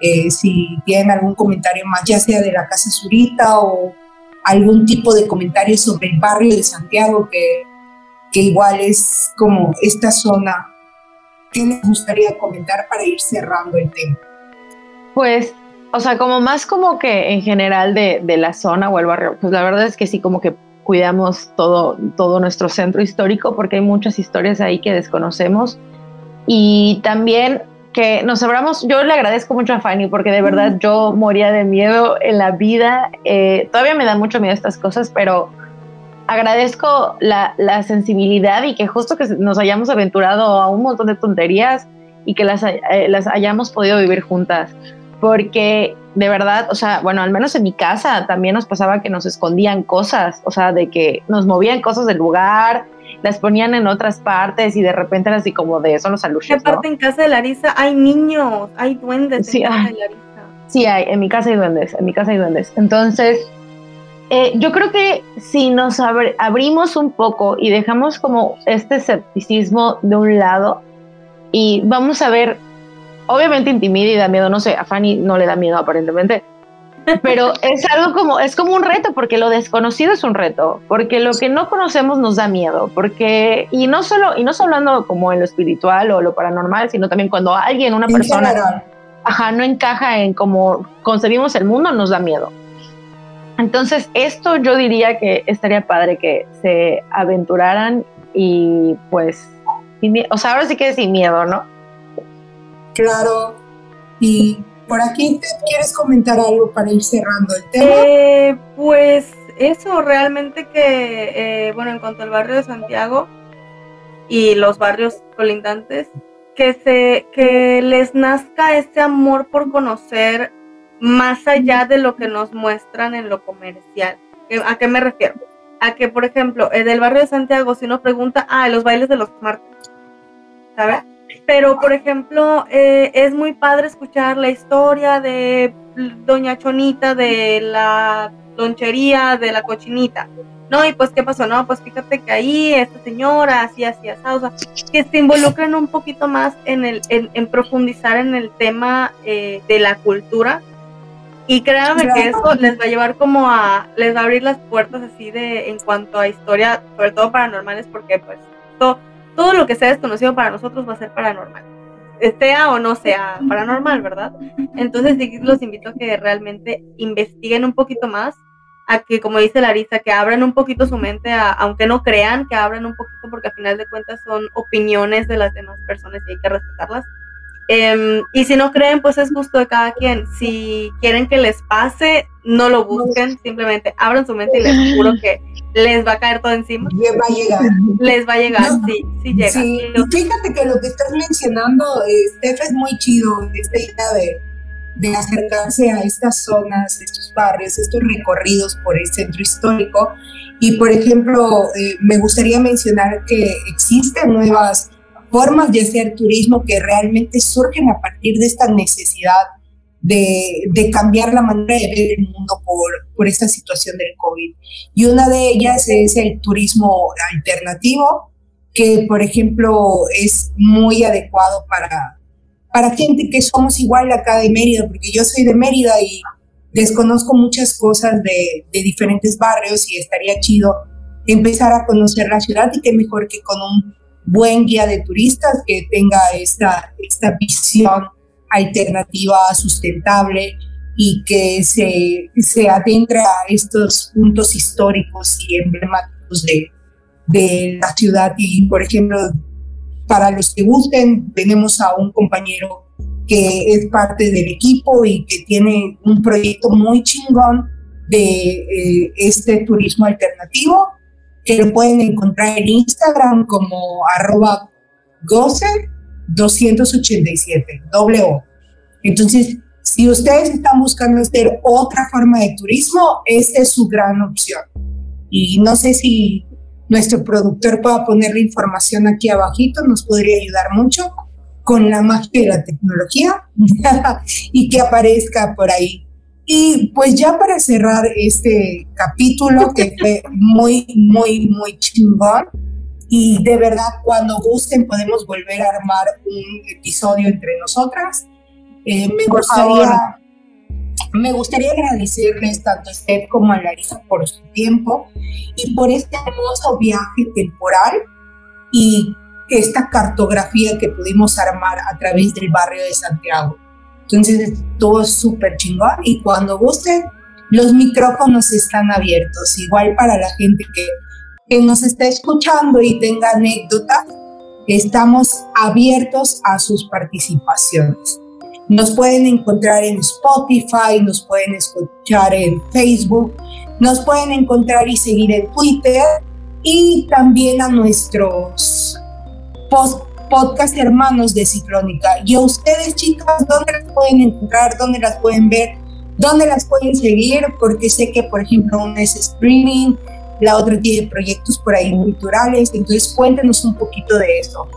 S1: eh, si tienen algún comentario más, ya sea de la Casa Zurita o algún tipo de comentario sobre el barrio de Santiago, que, que igual es como esta zona. ¿Qué les gustaría comentar para ir cerrando el tema?
S2: Pues, o sea, como más como que en general de, de la zona o el barrio, pues la verdad es que sí, como que cuidamos todo, todo nuestro centro histórico porque hay muchas historias ahí que desconocemos. Y también que nos abramos, yo le agradezco mucho a Fanny porque de verdad yo moría de miedo en la vida. Eh, todavía me da mucho miedo estas cosas, pero agradezco la, la, sensibilidad y que justo que nos hayamos aventurado a un montón de tonterías y que las, eh, las hayamos podido vivir juntas. Porque de verdad, o sea, bueno, al menos en mi casa también nos pasaba que nos escondían cosas, o sea, de que nos movían cosas del lugar, las ponían en otras partes y de repente era así como de eso los aluches.
S3: Aparte en casa de Larisa hay niños, hay duendes
S2: sí, en casa de Larisa. Sí, hay, en mi casa hay duendes, en mi casa hay duendes. Entonces, eh, yo creo que si nos abrimos un poco y dejamos como este escepticismo de un lado y vamos a ver obviamente intimida y da miedo, no sé, a Fanny no le da miedo aparentemente, (laughs) pero es algo como, es como un reto, porque lo desconocido es un reto, porque lo que no conocemos nos da miedo, porque, y no solo, y no solo hablando como en lo espiritual o lo paranormal, sino también cuando alguien, una persona, ajá, no encaja en cómo concebimos el mundo, nos da miedo. Entonces, esto yo diría que estaría padre que se aventuraran y pues, o sea, ahora sí que sin miedo, ¿no?
S1: Claro. Y por aquí, ¿te quieres comentar algo para ir cerrando el tema?
S3: Eh, pues eso, realmente que, eh, bueno, en cuanto al barrio de Santiago y los barrios colindantes, que, se, que les nazca este amor por conocer más allá de lo que nos muestran en lo comercial. ¿A qué me refiero? A que, por ejemplo, en el barrio de Santiago, si uno pregunta, ah, los bailes de los martes, ¿sabes? Pero, por ejemplo, eh, es muy padre escuchar la historia de Doña Chonita, de la lonchería, de la cochinita. No, y pues, ¿qué pasó? No, pues fíjate que ahí esta señora, así, así, así, o sea, que se involucren un poquito más en, el, en, profundizar en el tema eh, de la cultura. Y créanme que eso les va a llevar como a, les va a abrir las puertas así de, en cuanto a historia, sobre todo paranormales, porque pues todo, todo lo que sea desconocido para nosotros va a ser paranormal. Sea o no sea paranormal, ¿verdad? Entonces sí los invito a que realmente investiguen un poquito más a que, como dice Larisa, que abran un poquito su mente, aunque no crean, que abran un poquito, porque al final de cuentas son opiniones de las demás personas y hay que respetarlas. Em, y si no creen, pues es gusto de cada quien. Si quieren que les pase, no lo busquen, simplemente abran su mente y les juro que les va a caer todo encima.
S1: Les va a llegar.
S3: Les va a llegar, sí, sí llega.
S1: Sí, fíjate que lo que estás mencionando, Steph, es muy chido, esta idea de de acercarse a estas zonas, estos barrios, estos recorridos por el centro histórico. Y, por ejemplo, eh, me gustaría mencionar que existen nuevas formas de hacer turismo que realmente surgen a partir de esta necesidad de, de, cambiar la manera de ver el mundo por, por esta situación del COVID. Y una de ellas es el turismo alternativo, que por ejemplo es muy adecuado para, para gente que somos igual acá de Mérida, porque yo soy de Mérida y desconozco muchas cosas de, diferentes barrios y estaría chido empezar a conocer la ciudad y qué mejor que con un buen guía de turistas que tenga esta, esta visión alternativa, sustentable y que se, se adentra a estos puntos históricos y emblemáticos de, de la ciudad. Y, por ejemplo, para los que gusten, tenemos a un compañero que es parte del equipo y que tiene un proyecto muy chingón de eh, este turismo alternativo, que lo pueden encontrar en Instagram como arroba goce287, doble. Entonces, si ustedes están buscando hacer otra forma de turismo, esta es su gran opción. Y no sé si nuestro productor pueda poner la información aquí abajito, nos podría ayudar mucho con la magia de la tecnología (laughs) y que aparezca por ahí. Y pues ya para cerrar este capítulo que (laughs) fue muy, muy, muy chingón y de verdad cuando gusten podemos volver a armar un episodio entre nosotras. Eh, me gustaría me gustaría agradecerles tanto a usted como a Larisa por su tiempo y por este hermoso viaje temporal y esta cartografía que pudimos armar a través del barrio de Santiago. Entonces, todo es súper chingón y cuando gusten, los micrófonos están abiertos, igual para la gente que, que nos está escuchando y tenga anécdotas, estamos abiertos a sus participaciones. Nos pueden encontrar en Spotify, nos pueden escuchar en Facebook, nos pueden encontrar y seguir en Twitter y también a nuestros post podcast hermanos de Ciclónica. Y a ustedes, chicas, ¿dónde las pueden encontrar? ¿Dónde las pueden ver? ¿Dónde las pueden seguir? Porque sé que, por ejemplo, una es streaming, la otra tiene proyectos por ahí culturales. Entonces, cuéntenos un poquito de eso.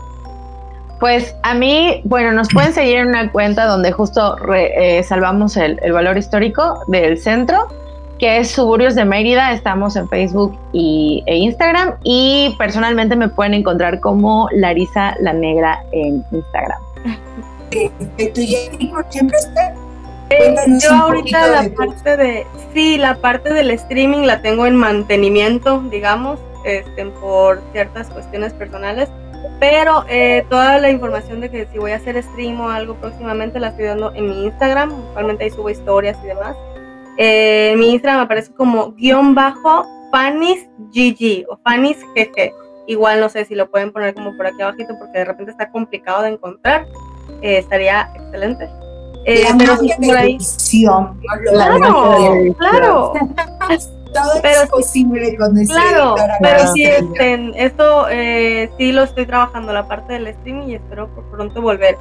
S2: Pues a mí, bueno, nos pueden seguir en una cuenta donde justo eh, salvamos el, valor histórico del centro, que es Suburbios de Mérida. Estamos en Facebook y, e Instagram. Y personalmente me pueden encontrar como Larisa la Negra en Instagram.
S3: Eh, yo ahorita la parte de, sí, la parte del streaming la tengo en mantenimiento, digamos, este, por ciertas cuestiones personales pero eh, toda la información de que si voy a hacer stream o algo próximamente la estoy dando en mi Instagram. Usualmente ahí subo historias y demás. Eh, mi Instagram aparece como guion bajo Fanis GG o Fanis GG. Igual no sé si lo pueden poner como por aquí abajito porque de repente está complicado de encontrar. Eh, estaría excelente.
S1: Eh, pero por ahí.
S3: Claro, claro.
S1: todo pero, es posible con ese
S3: Claro, pero sí, este, esto eh, sí lo estoy trabajando, la parte del streaming, y espero por pronto volver.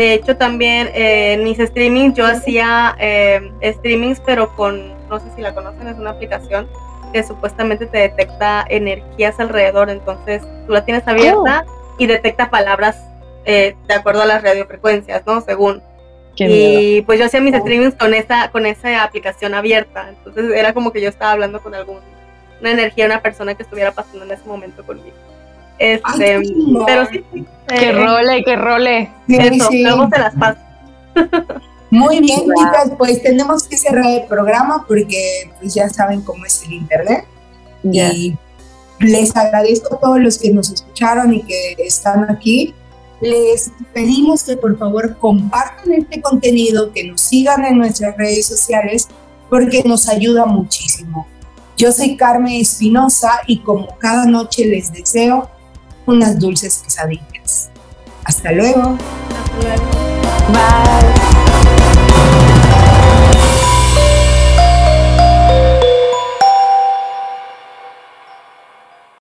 S3: De hecho, también eh, en mis streamings yo hacía eh, streamings, pero con, no sé si la conocen, es una aplicación que supuestamente te detecta energías alrededor, entonces tú la tienes abierta oh. y detecta palabras eh, de acuerdo a las radiofrecuencias, ¿no? Según. y pues yo hacía mis oh. streamings con esa, con esa aplicación abierta, entonces era como que yo estaba hablando con alguna energía, una persona que estuviera pasando en ese momento conmigo. Este, pero sí,
S2: qué eh, role, qué role.
S3: Eso, luego se las paso.
S1: Muy bien, chicas, pues tenemos que cerrar el programa porque pues ya saben cómo es el internet. Y les agradezco a todos los que nos escucharon y que están aquí. Les pedimos que por favor compartan este contenido, que nos sigan en nuestras redes sociales porque nos ayuda muchísimo. Yo soy Carmen Espinosa y como cada noche les deseo unas dulces pesadillas. Hasta luego.
S3: Hasta luego. Bye.